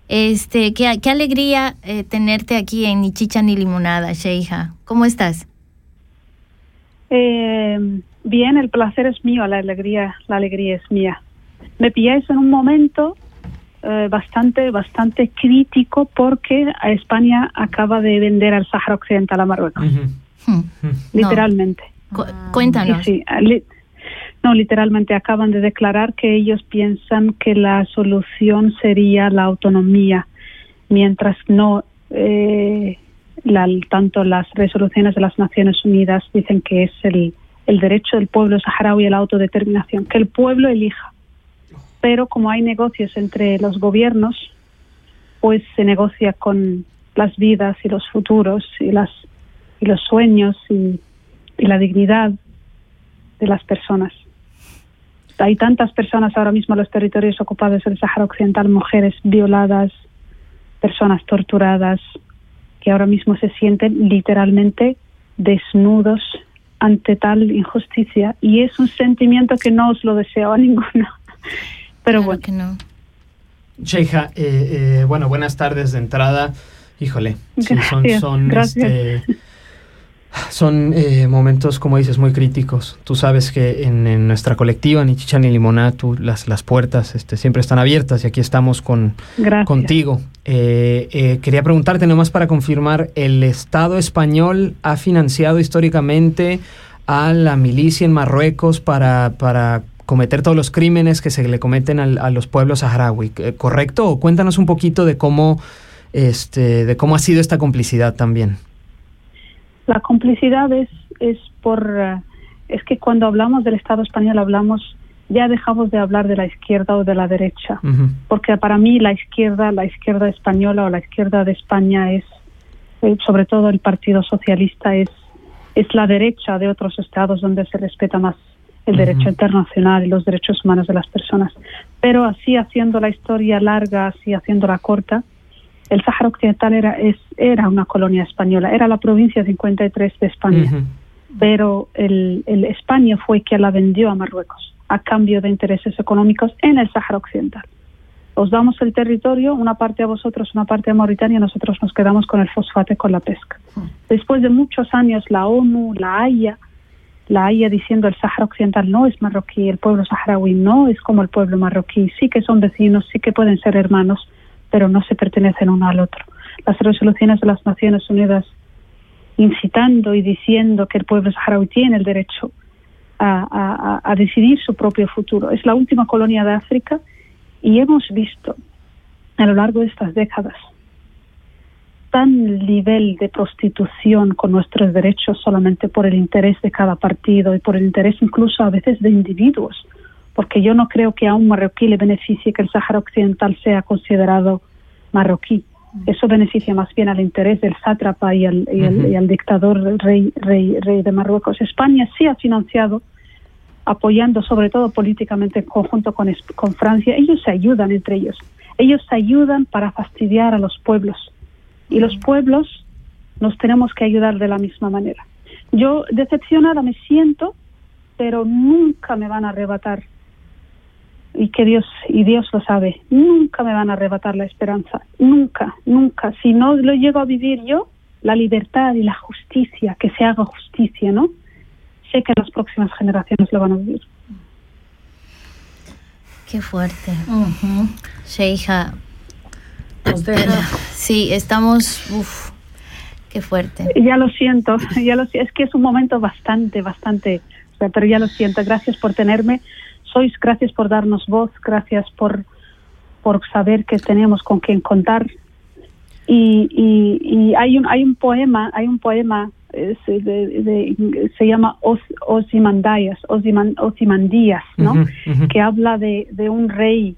Este, qué, qué alegría eh, tenerte aquí en Ni Chicha ni Limonada, Sheija. ¿Cómo estás? Eh, bien, el placer es mío, la alegría, la alegría es mía. Me pilláis en un momento eh, bastante, bastante crítico porque a España acaba de vender al Sáhara Occidental a Marruecos, Hmm. literalmente. Cu- cuéntanos. Sí, sí, li- no, literalmente acaban de declarar que ellos piensan que la solución sería la autonomía, mientras no eh, la- tanto las resoluciones de las Naciones Unidas dicen que es el, el derecho del pueblo saharaui a la autodeterminación, que el pueblo elija. Pero como hay negocios entre los gobiernos, pues se negocia con las vidas y los futuros y las y los sueños y, y la dignidad de las personas. Hay tantas personas ahora mismo en los territorios ocupados del Sáhara Occidental, mujeres violadas, personas torturadas, que ahora mismo se sienten literalmente desnudos ante tal injusticia. Y es un sentimiento que no os lo deseo a ninguno. Pero bueno. Sheija, eh, eh, bueno, buenas tardes de entrada. Híjole, sí, son, Gracias, son, gracias. este, son eh, momentos, como dices, muy críticos. Tú sabes que en, en nuestra colectiva, ni chicha ni limonada, tú, las, las puertas este, siempre están abiertas y aquí estamos con, Gracias. contigo. Eh, eh, quería preguntarte nomás para confirmar, ¿el Estado español ha financiado históricamente a la milicia en Marruecos para, para cometer todos los crímenes que se le cometen al- a los pueblos saharaui? Eh, ¿Correcto? O cuéntanos un poquito de cómo, este, de cómo ha sido esta complicidad también. La complicidad es, es por... eh, es que cuando hablamos del Estado español hablamos, ya dejamos de hablar de la izquierda o de la derecha. porque para mí la izquierda, la izquierda española o la izquierda de España es, eh, sobre todo el Partido Socialista, es, es la derecha de otros estados donde se respeta más el derecho internacional y los derechos humanos de las personas. Pero así haciendo la historia larga, así haciéndola corta, el Sáhara Occidental era, es, era una colonia española, era la provincia 53 de España pero el, el España fue quien la vendió a Marruecos a cambio de intereses económicos en el Sáhara Occidental. Os damos el territorio, una parte a vosotros, una parte a Mauritania, nosotros nos quedamos con el fosfato y con la pesca. Después de muchos años, la ONU, la Haya, la Haya diciendo el Sáhara Occidental no es marroquí, el pueblo saharaui no es como el pueblo marroquí, sí que son vecinos, sí que pueden ser hermanos, pero no se pertenecen uno al otro. Las resoluciones de las Naciones Unidas incitando y diciendo que el pueblo saharaui tiene el derecho a, a- a- decidir su propio futuro. Es la última colonia de África y hemos visto a lo largo de estas décadas tan nivel de prostitución con nuestros derechos solamente por el interés de cada partido y por el interés incluso a veces de individuos, porque yo no creo que a un marroquí le beneficie que el Sáhara Occidental sea considerado marroquí. Eso beneficia más bien al interés del sátrapa y al, y al- y al dictador rey, rey, rey de Marruecos. España sí ha financiado, apoyando sobre todo políticamente en conjunto con, con Francia. Ellos se ayudan entre ellos. Ellos se ayudan para fastidiar a los pueblos. Y los pueblos nos tenemos que ayudar de la misma manera. Yo decepcionada me siento, pero nunca me van a arrebatar y que Dios y Dios lo sabe, nunca me van a arrebatar la esperanza, nunca, nunca. Si no lo llego a vivir yo, la libertad y la justicia, que se haga justicia, ¿no? Sé que las próximas generaciones lo van a vivir. Qué fuerte. Sheija. Nos deja- Sí, estamos. Uf, qué fuerte. Ya lo siento, ya lo si- es que es un momento bastante, bastante, o sea, pero ya lo siento. Gracias por tenerme, sois, gracias por darnos voz, gracias por por saber que tenemos con quién contar. Y, y, y hay un hay un poema, hay un poema eh, se, de- de- se llama Ozyman- Ozymandias, ¿no? Que habla de, de un rey,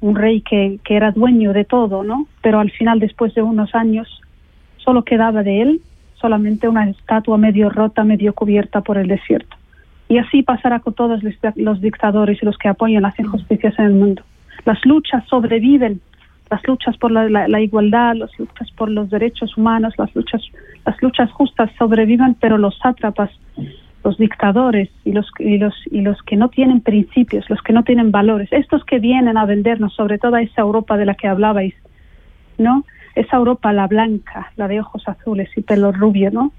un rey que, que era dueño de todo, ¿no? Pero al final, después de unos años, solo quedaba de él solamente una estatua medio rota, medio cubierta por el desierto. Y así pasará con todos los, dictadores y los que apoyan las injusticias en el mundo. Las luchas sobreviven, las luchas por la, la- la igualdad, las luchas por los derechos humanos, las luchas, las luchas justas sobreviven, pero los sátrapas, los dictadores y los, y los y los que no tienen principios, los que no tienen valores, estos que vienen a vendernos, sobre todo a esa Europa de la que hablabais, ¿no? Esa Europa, la blanca, la de ojos azules y pelo rubio, ¿no?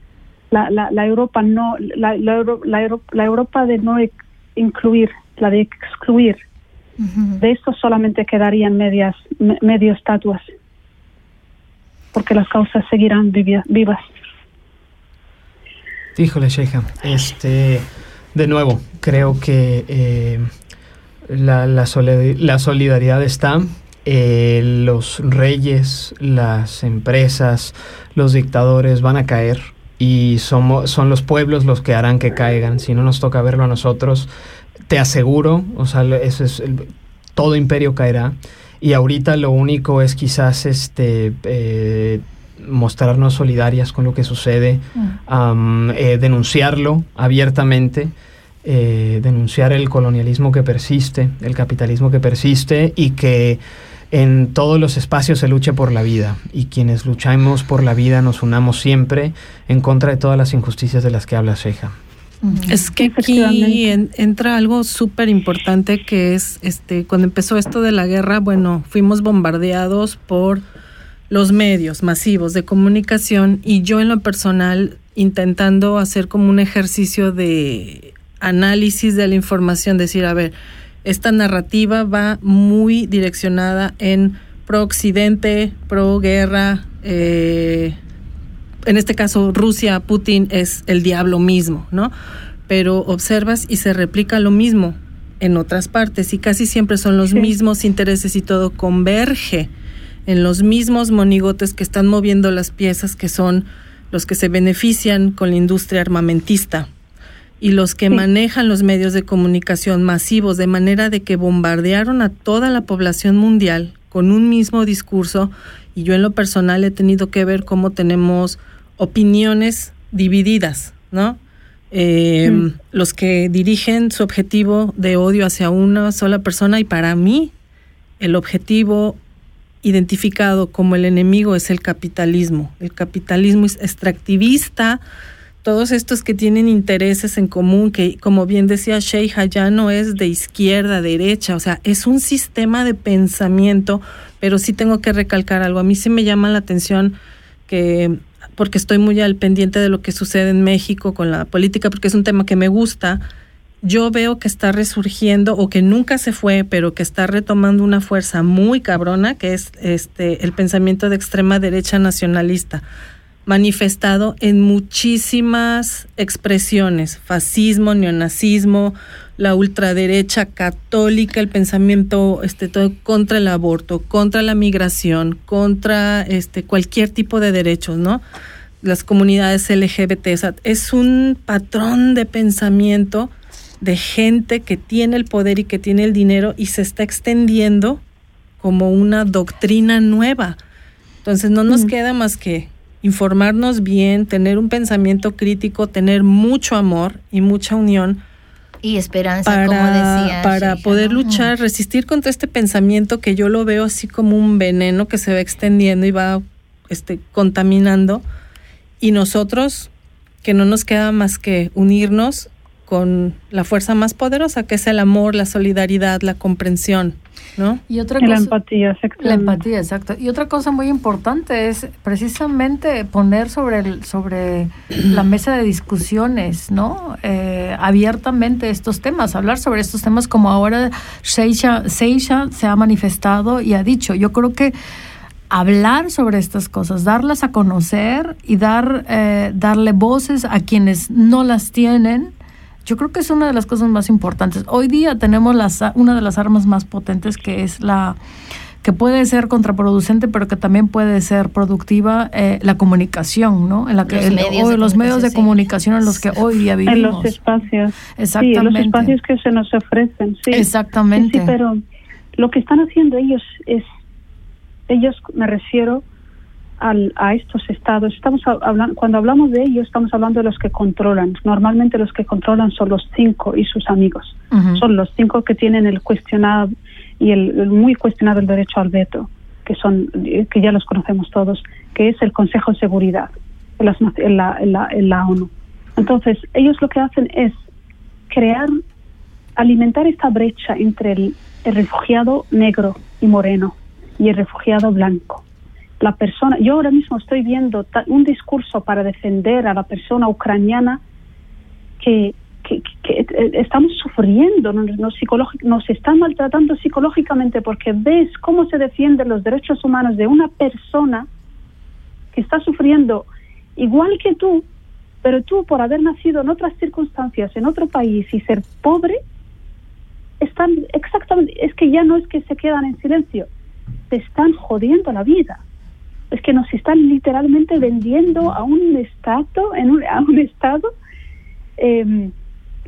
La, la, la Europa no, la, la, Euro- la, Euro- la Europa de no incluir, la de excluir. De eso solamente quedarían medias, me- medio estatuas, porque las causas seguirán vivia- vivas. Híjole, Sheikha. Este, de nuevo, creo que eh, la, la, la solidaridad está. eh, los reyes, las empresas, los dictadores van a caer y somos, son los pueblos los que harán que caigan. Si no nos toca verlo a nosotros, te aseguro, o sea, eso es el- todo imperio caerá. Y ahorita lo único es quizás este eh, mostrarnos solidarias con lo que sucede, am, eh, denunciarlo abiertamente, eh, denunciar el colonialismo que persiste, el capitalismo que persiste y que en todos los espacios se luche por la vida y quienes luchamos por la vida nos unamos siempre en contra de todas las injusticias de las que habla Sheja. Es que aquí en- entra algo súper importante que es, este, cuando empezó esto de la guerra, bueno, fuimos bombardeados por los medios masivos de comunicación y yo en lo personal intentando hacer como un ejercicio de análisis de la información, decir, a ver, esta narrativa va muy direccionada en pro occidente, pro guerra, eh, en este caso Rusia, Putin es el diablo mismo, ¿no? Pero observas y se replica lo mismo en otras partes y casi siempre son los mismos intereses y todo converge en los mismos monigotes que están moviendo las piezas que son los que se benefician con la industria armamentista y los que manejan los medios de comunicación masivos de manera de que bombardearon a toda la población mundial con un mismo discurso y yo en lo personal he tenido que ver cómo tenemos opiniones divididas, ¿no? Eh, Los que dirigen su objetivo de odio hacia una sola persona y para mí el objetivo identificado como el enemigo es el capitalismo. El capitalismo es extractivista, todos estos que tienen intereses en común, que como bien decía Sheikha, ya no es de izquierda, derecha, o sea, es un sistema de pensamiento, pero sí tengo que recalcar algo. A mí sí me llama la atención que, porque estoy muy al pendiente de lo que sucede en México con la política, porque es un tema que me gusta, yo veo que está resurgiendo o que nunca se fue, pero que está retomando una fuerza muy cabrona, que es este el pensamiento de extrema derecha nacionalista, manifestado en muchísimas expresiones, fascismo, neonazismo, la ultraderecha católica, el pensamiento este todo contra el aborto, contra la migración, contra este cualquier tipo de derechos, ¿no? Las comunidades LGBT, o sea, es un patrón de pensamiento de gente que tiene el poder y que tiene el dinero y se está extendiendo como una doctrina nueva. Entonces no nos queda más que informarnos bien, tener un pensamiento crítico, tener mucho amor y mucha unión Y esperanza, para, como decía. para poder luchar, resistir contra este pensamiento que yo lo veo así como un veneno que se va extendiendo y va este, contaminando. Y nosotros, que no nos queda más que unirnos con la fuerza más poderosa, que es el amor, la solidaridad, la comprensión, ¿no? Y otra Y la cosa, empatía, la empatía, exacto. Y otra cosa muy importante es precisamente poner sobre el, sobre la mesa de discusiones, ¿no? Eh, abiertamente estos temas, hablar sobre estos temas como ahora Seisha, Seisha se ha manifestado y ha dicho. Yo creo que hablar sobre estas cosas, darlas a conocer y dar, eh, darle voces a quienes no las tienen, yo creo que es una de las cosas más importantes. Hoy día tenemos las, una de las armas más potentes que es la que puede ser contraproducente, pero que también puede ser productiva, eh, la comunicación, ¿no? En la que Los el- medios hoy- de los medios de comunicación, comunicación en los que hoy día en vivimos. los espacios. Sí, en Exactamente. los espacios que se nos ofrecen. Sí. Exactamente. Sí, pero lo que están haciendo ellos es, ellos me refiero al, a estos estados, estamos hablando, cuando hablamos de ellos, estamos hablando de los que controlan. Normalmente los que controlan son los cinco y sus amigos. Son los cinco que tienen el cuestionado y el, muy cuestionado el derecho al veto, que son que ya los conocemos todos, que es el Consejo de Seguridad en, la, en la ONU. Entonces, ellos lo que hacen es crear, alimentar esta brecha entre el, refugiado negro y moreno y el refugiado blanco. La persona, yo ahora mismo estoy viendo un discurso para defender a la persona ucraniana que, eh, estamos sufriendo, nos, nos están maltratando psicológicamente porque ves cómo se defienden los derechos humanos de una persona que está sufriendo igual que tú, pero tú por haber nacido en otras circunstancias, en otro país y ser pobre, están exactamente, es que ya no es que se quedan en silencio, te están jodiendo la vida. Es que nos están literalmente vendiendo a un estado, en un, a un estado, em,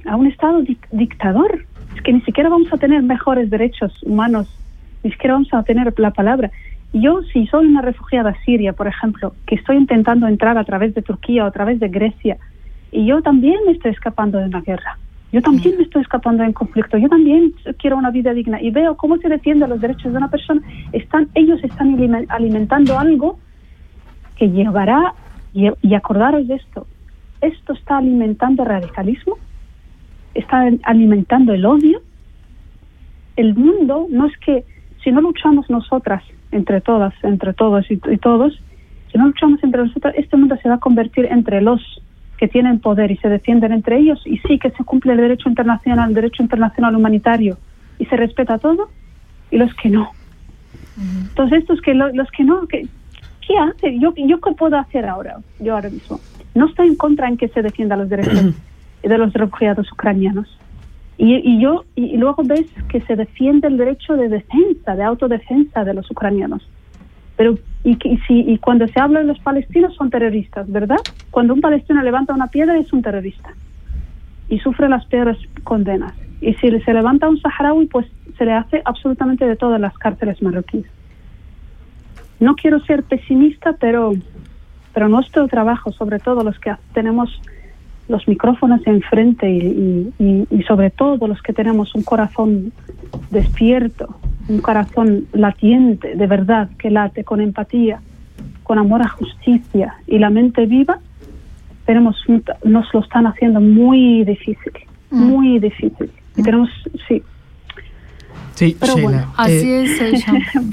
a un estado dictador. Es que ni siquiera vamos a tener mejores derechos humanos, ni siquiera vamos a tener la palabra. Yo, si soy una refugiada siria, por ejemplo, que estoy intentando entrar a través de Turquía o a través de Grecia, y yo también me estoy escapando de una guerra, yo también me estoy escapando de un conflicto, yo también quiero una vida digna. Y veo cómo se defienden los derechos de una persona, están, ellos están alimentando algo que llevará, y, y acordaros de esto, esto está alimentando el radicalismo, está alimentando el odio. El mundo no es que si no luchamos nosotras entre todas, entre todos y, todos, si no luchamos entre nosotros, este mundo se va a convertir entre los que tienen poder y se defienden entre ellos, y sí que se cumple el derecho internacional, el derecho internacional humanitario, y se respeta todo, y los que no. Entonces, estos que los que no, que, ¿qué hace? Yo, ¿Yo qué puedo hacer ahora? Yo ahora mismo. No estoy en contra en que se defienda los derechos de los refugiados ucranianos. Y, yo y luego ves que se defiende el derecho de defensa, de autodefensa de los ucranianos. Pero y, y, si, cuando se habla de los palestinos son terroristas, ¿verdad? Cuando un palestino levanta una piedra es un terrorista y sufre las peores condenas. Y si se levanta un saharaui, pues se le hace absolutamente de todas las cárceles marroquíes. No quiero ser pesimista, pero, pero nuestro trabajo, sobre todo los que tenemos los micrófonos enfrente y, y, sobre todo los que tenemos un corazón despierto, un corazón latiente, de verdad, que late con empatía, con amor a justicia y la mente viva, tenemos, nos lo están haciendo muy difícil, mm. muy difícil. Y mm. tenemos, sí, Sí, así eh, es,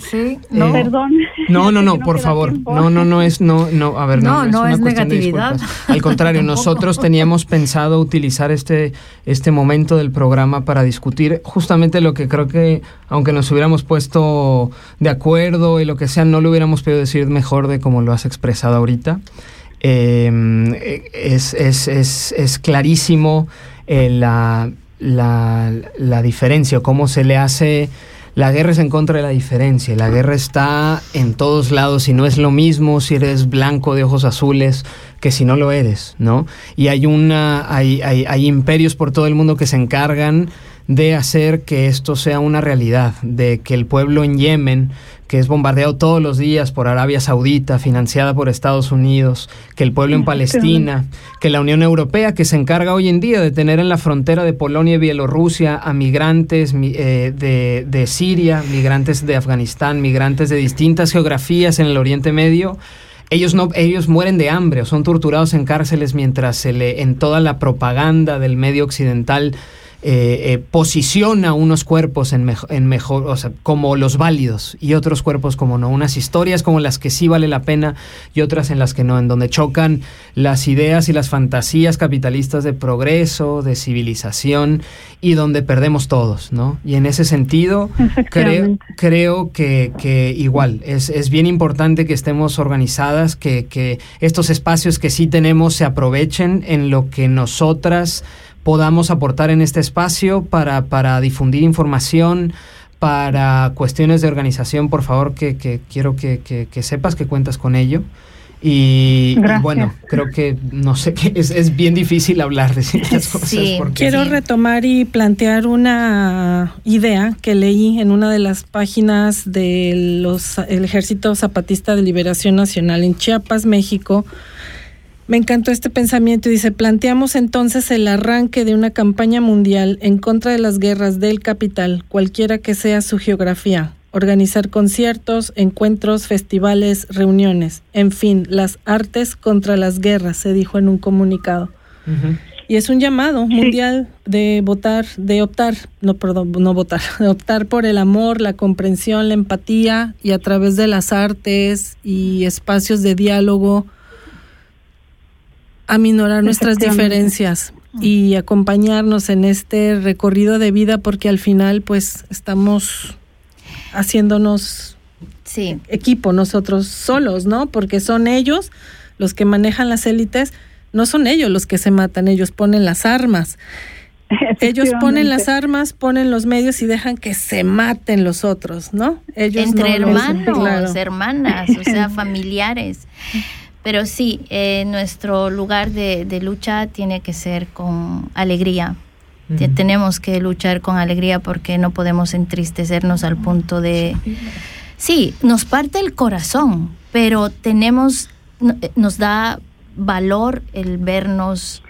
Sí, no. Eh, Perdón. No, no, no, por favor. No, no, no es, no, no, a ver, no, no, es, negatividad. Al contrario, nosotros teníamos pensado utilizar este, este momento del programa para discutir justamente lo que creo que, aunque nos hubiéramos puesto de acuerdo y lo que sea, no lo hubiéramos podido decir mejor de como lo has expresado ahorita. Em, es, es, es, es, clarísimo eh, la la, la diferencia o cómo se le hace... La guerra es en contra de la diferencia, la guerra está en todos lados y no es lo mismo si eres blanco de ojos azules que si no lo eres, ¿no? Y hay una, hay, hay, hay imperios por todo el mundo que se encargan de hacer que esto sea una realidad, de que el pueblo en Yemen que es bombardeado todos los días por Arabia Saudita, financiada por Estados Unidos, que el pueblo en Palestina, que la Unión Europea, que se encarga hoy en día de tener en la frontera de Polonia y Bielorrusia a migrantes eh, de, de Siria, migrantes de Afganistán, migrantes de distintas geografías en el Oriente Medio, ellos no ellos mueren de hambre o son torturados en cárceles mientras se le en toda la propaganda del medio occidental eh, eh, posiciona unos cuerpos en, en mejor, o sea, como los válidos y otros cuerpos como no. Unas historias como las que sí vale la pena y otras en las que no, en donde chocan las ideas y las fantasías capitalistas de progreso, de civilización y donde perdemos todos, ¿no? Y en ese sentido, creo, creo que, que igual es, es, bien importante que estemos organizadas, que, que estos espacios que sí tenemos se aprovechen en lo que nosotras podamos aportar en este espacio para, para difundir información, para cuestiones de organización, por favor, que, quiero que, sepas que cuentas con ello. Y, bueno, creo que no sé qué es, es bien difícil hablar de ciertas cosas. Sí. porque Quiero retomar y plantear una idea que leí en una de las páginas del Ejército Zapatista de Liberación Nacional en Chiapas, México. Me encantó este pensamiento y dice, planteamos entonces el arranque de una campaña mundial en contra de las guerras del capital, cualquiera que sea su geografía, organizar conciertos, encuentros, festivales, reuniones, en fin, las artes contra las guerras, se dijo en un comunicado. Y es un llamado mundial de votar, de optar, no, perdón, no votar, de optar por el amor, la comprensión, la empatía y a través de las artes y espacios de diálogo, aminorar nuestras diferencias y acompañarnos en este recorrido de vida porque al final pues estamos haciéndonos Sí, equipo nosotros solos, ¿no? Porque son ellos los que manejan las élites, no son ellos los que se matan, ellos ponen las armas. Ellos ponen las armas, ponen los medios y dejan que se maten los otros, ¿no? Ellos entre no hermanos, claro. hermanas, o sea, familiares. Pero sí, eh, nuestro lugar de, de lucha tiene que ser con alegría. Tenemos que luchar con alegría porque no podemos entristecernos al punto de... Sí, nos parte el corazón, pero tenemos, eh, nos da valor el vernos,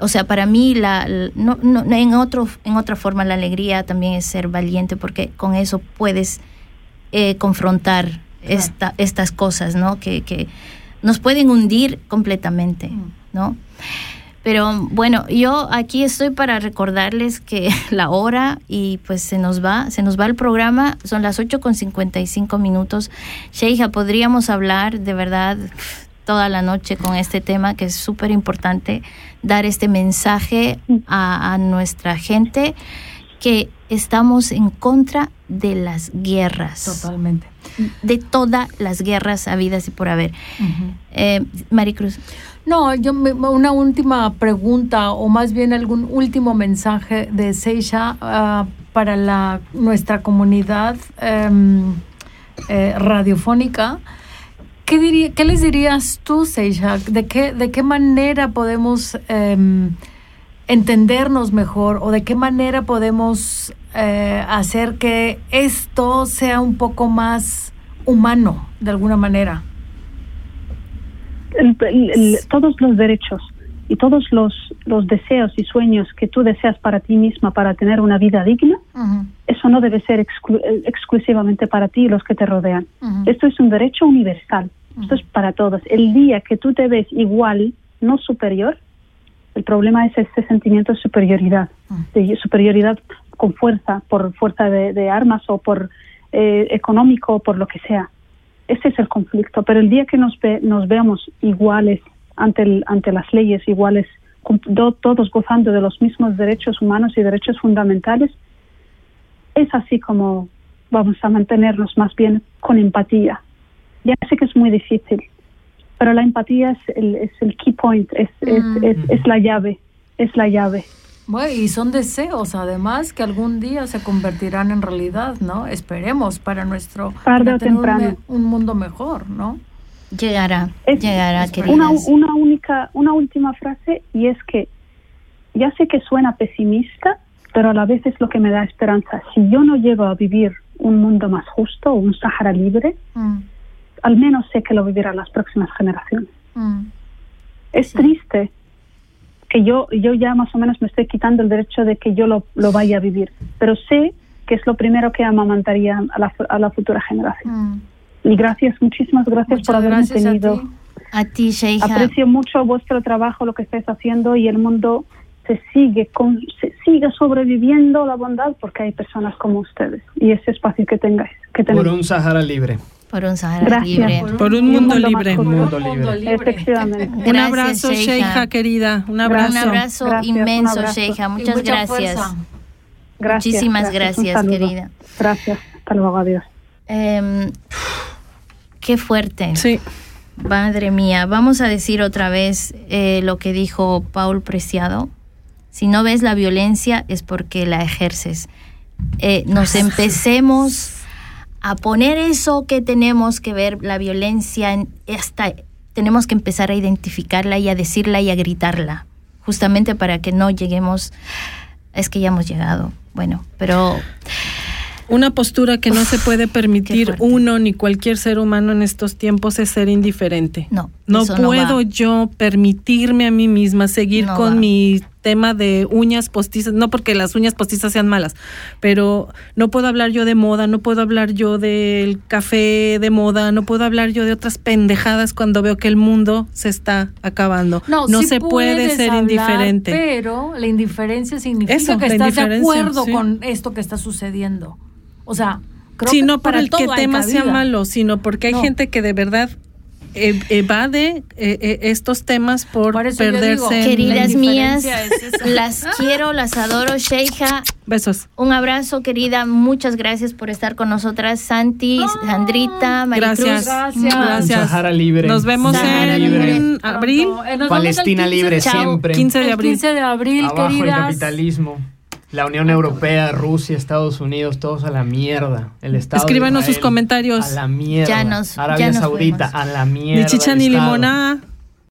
o sea, para mí la, la- no, no, en otro, en otra forma la alegría también es ser valiente porque con eso puedes eh, confrontar esta, estas cosas, ¿no? Que, que nos pueden hundir completamente, ¿no? Pero bueno, yo aquí estoy para recordarles que la hora y pues se nos va, se nos va el programa, son las 8 con 55 minutos. Sheija, podríamos hablar de verdad toda la noche con este tema que es súper importante, dar este mensaje a, a nuestra gente que estamos en contra de las guerras, Totalmente. De todas las guerras habidas y por haber. Eh, Maricruz. No, yo me- una última pregunta o más bien algún último mensaje de Seisha ah, para la nuestra comunidad em, eh, radiofónica. ¿Qué, diría, ¿Qué les dirías tú, Seisha? ¿De qué, ¿De qué manera podemos em, entendernos mejor o de qué manera podemos eh, hacer que esto sea un poco más humano de alguna manera? el- el- el- todos los derechos y todos los, los deseos y sueños que tú deseas para ti misma para tener una vida digna, eso no debe ser exclu- eh, exclusivamente para ti y los que te rodean. Esto es un derecho universal. Esto es para todos. El día que tú te ves igual, no superior, el problema es ese sentimiento de superioridad, de superioridad con fuerza, por fuerza de, de armas o por eh, económico o por lo que sea. Ese es el conflicto. Pero el día que nos, ve- nos veamos iguales ante, el- ante las leyes, iguales, todos gozando de los mismos derechos humanos y derechos fundamentales, es así como vamos a mantenernos más bien con empatía. Ya sé que es muy difícil, pero la empatía es el, es el key point, es, es, Mm. es, es la llave, es la llave. Bueno, y son deseos, además, que algún día se convertirán en realidad, ¿no? Esperemos para nuestro... Tarde para o tener un temprano. me- Un, mundo mejor, ¿no? Llegará, Es- llegará, Una, una única, una última frase y es que ya sé que suena pesimista, pero a la vez es lo que me da esperanza. Si yo no llego a vivir un mundo más justo, un Sahara libre, Mm, al menos sé que lo vivirán las próximas generaciones. mm. Es triste que yo, yo ya más o menos me estoy quitando el derecho de que yo lo, lo vaya a vivir, pero sé que es lo primero que amamantaría a la, a la futura generación. Y gracias, muchísimas gracias por haberme gracias a tenido. ti. A ti, Sheija. Aprecio mucho vuestro trabajo, lo que estáis haciendo y el mundo se sigue con, se sigue sobreviviendo la bondad porque hay personas como ustedes y ese espacio que tengáis, que Por tenéis. un Sahara libre. Por un Sahara Gracias. libre. Por un Y mundo más libre. Un mundo libre. Efectivamente. Un Gracias, abrazo, Sheija. Querida. Un abrazo. Un abrazo Gracias, un inmenso. Sheija. Muchas mucha gracias. Gracias, Muchísimas Un gracias, querida. Gracias. Hasta luego, adiós. Em, qué fuerte. Sí. Madre mía, vamos a decir otra vez eh, lo que dijo Paul Preciado. Si no ves la violencia es porque la ejerces. Eh, nos empecemos a poner eso que tenemos que ver, la violencia, en- hasta tenemos que empezar a identificarla y a decirla y a gritarla, justamente para que no lleguemos, es que ya hemos llegado, bueno, pero una postura que no se puede permitir uno ni cualquier ser humano en estos tiempos es ser indiferente. No. No puedo yo permitirme a mí misma seguir con mi tema de uñas postizas, no porque las uñas postizas sean malas, pero no puedo hablar yo de moda, no puedo hablar yo del café de moda, no puedo hablar yo de otras pendejadas cuando veo que el mundo se está acabando. No, se puede ser indiferente. Pero la indiferencia significa que estás de acuerdo con esto que está sucediendo. O sea, creo sí, que no por el que tema sea malo, sino porque hay gente que de verdad evade eh, eh, estos temas por, perderse. Queridas mías, las quiero, las adoro, Sheikha. Besos. Un abrazo, querida. Muchas gracias por estar con nosotras, Santi, Sandrita, Maricruz. Gracias. Gracias. Sahara libre. Nos vemos en abril. Palestina libre siempre. 15 de abril. 15 de abril, Abajo el capitalismo. La Unión Europea, Rusia, Estados Unidos, todos a la mierda. El Estado Escríbanos sus comentarios. A la mierda. Ya nos, Arabia ya nos Saudita, fuimos. a la mierda. Ni chicha ni limonada.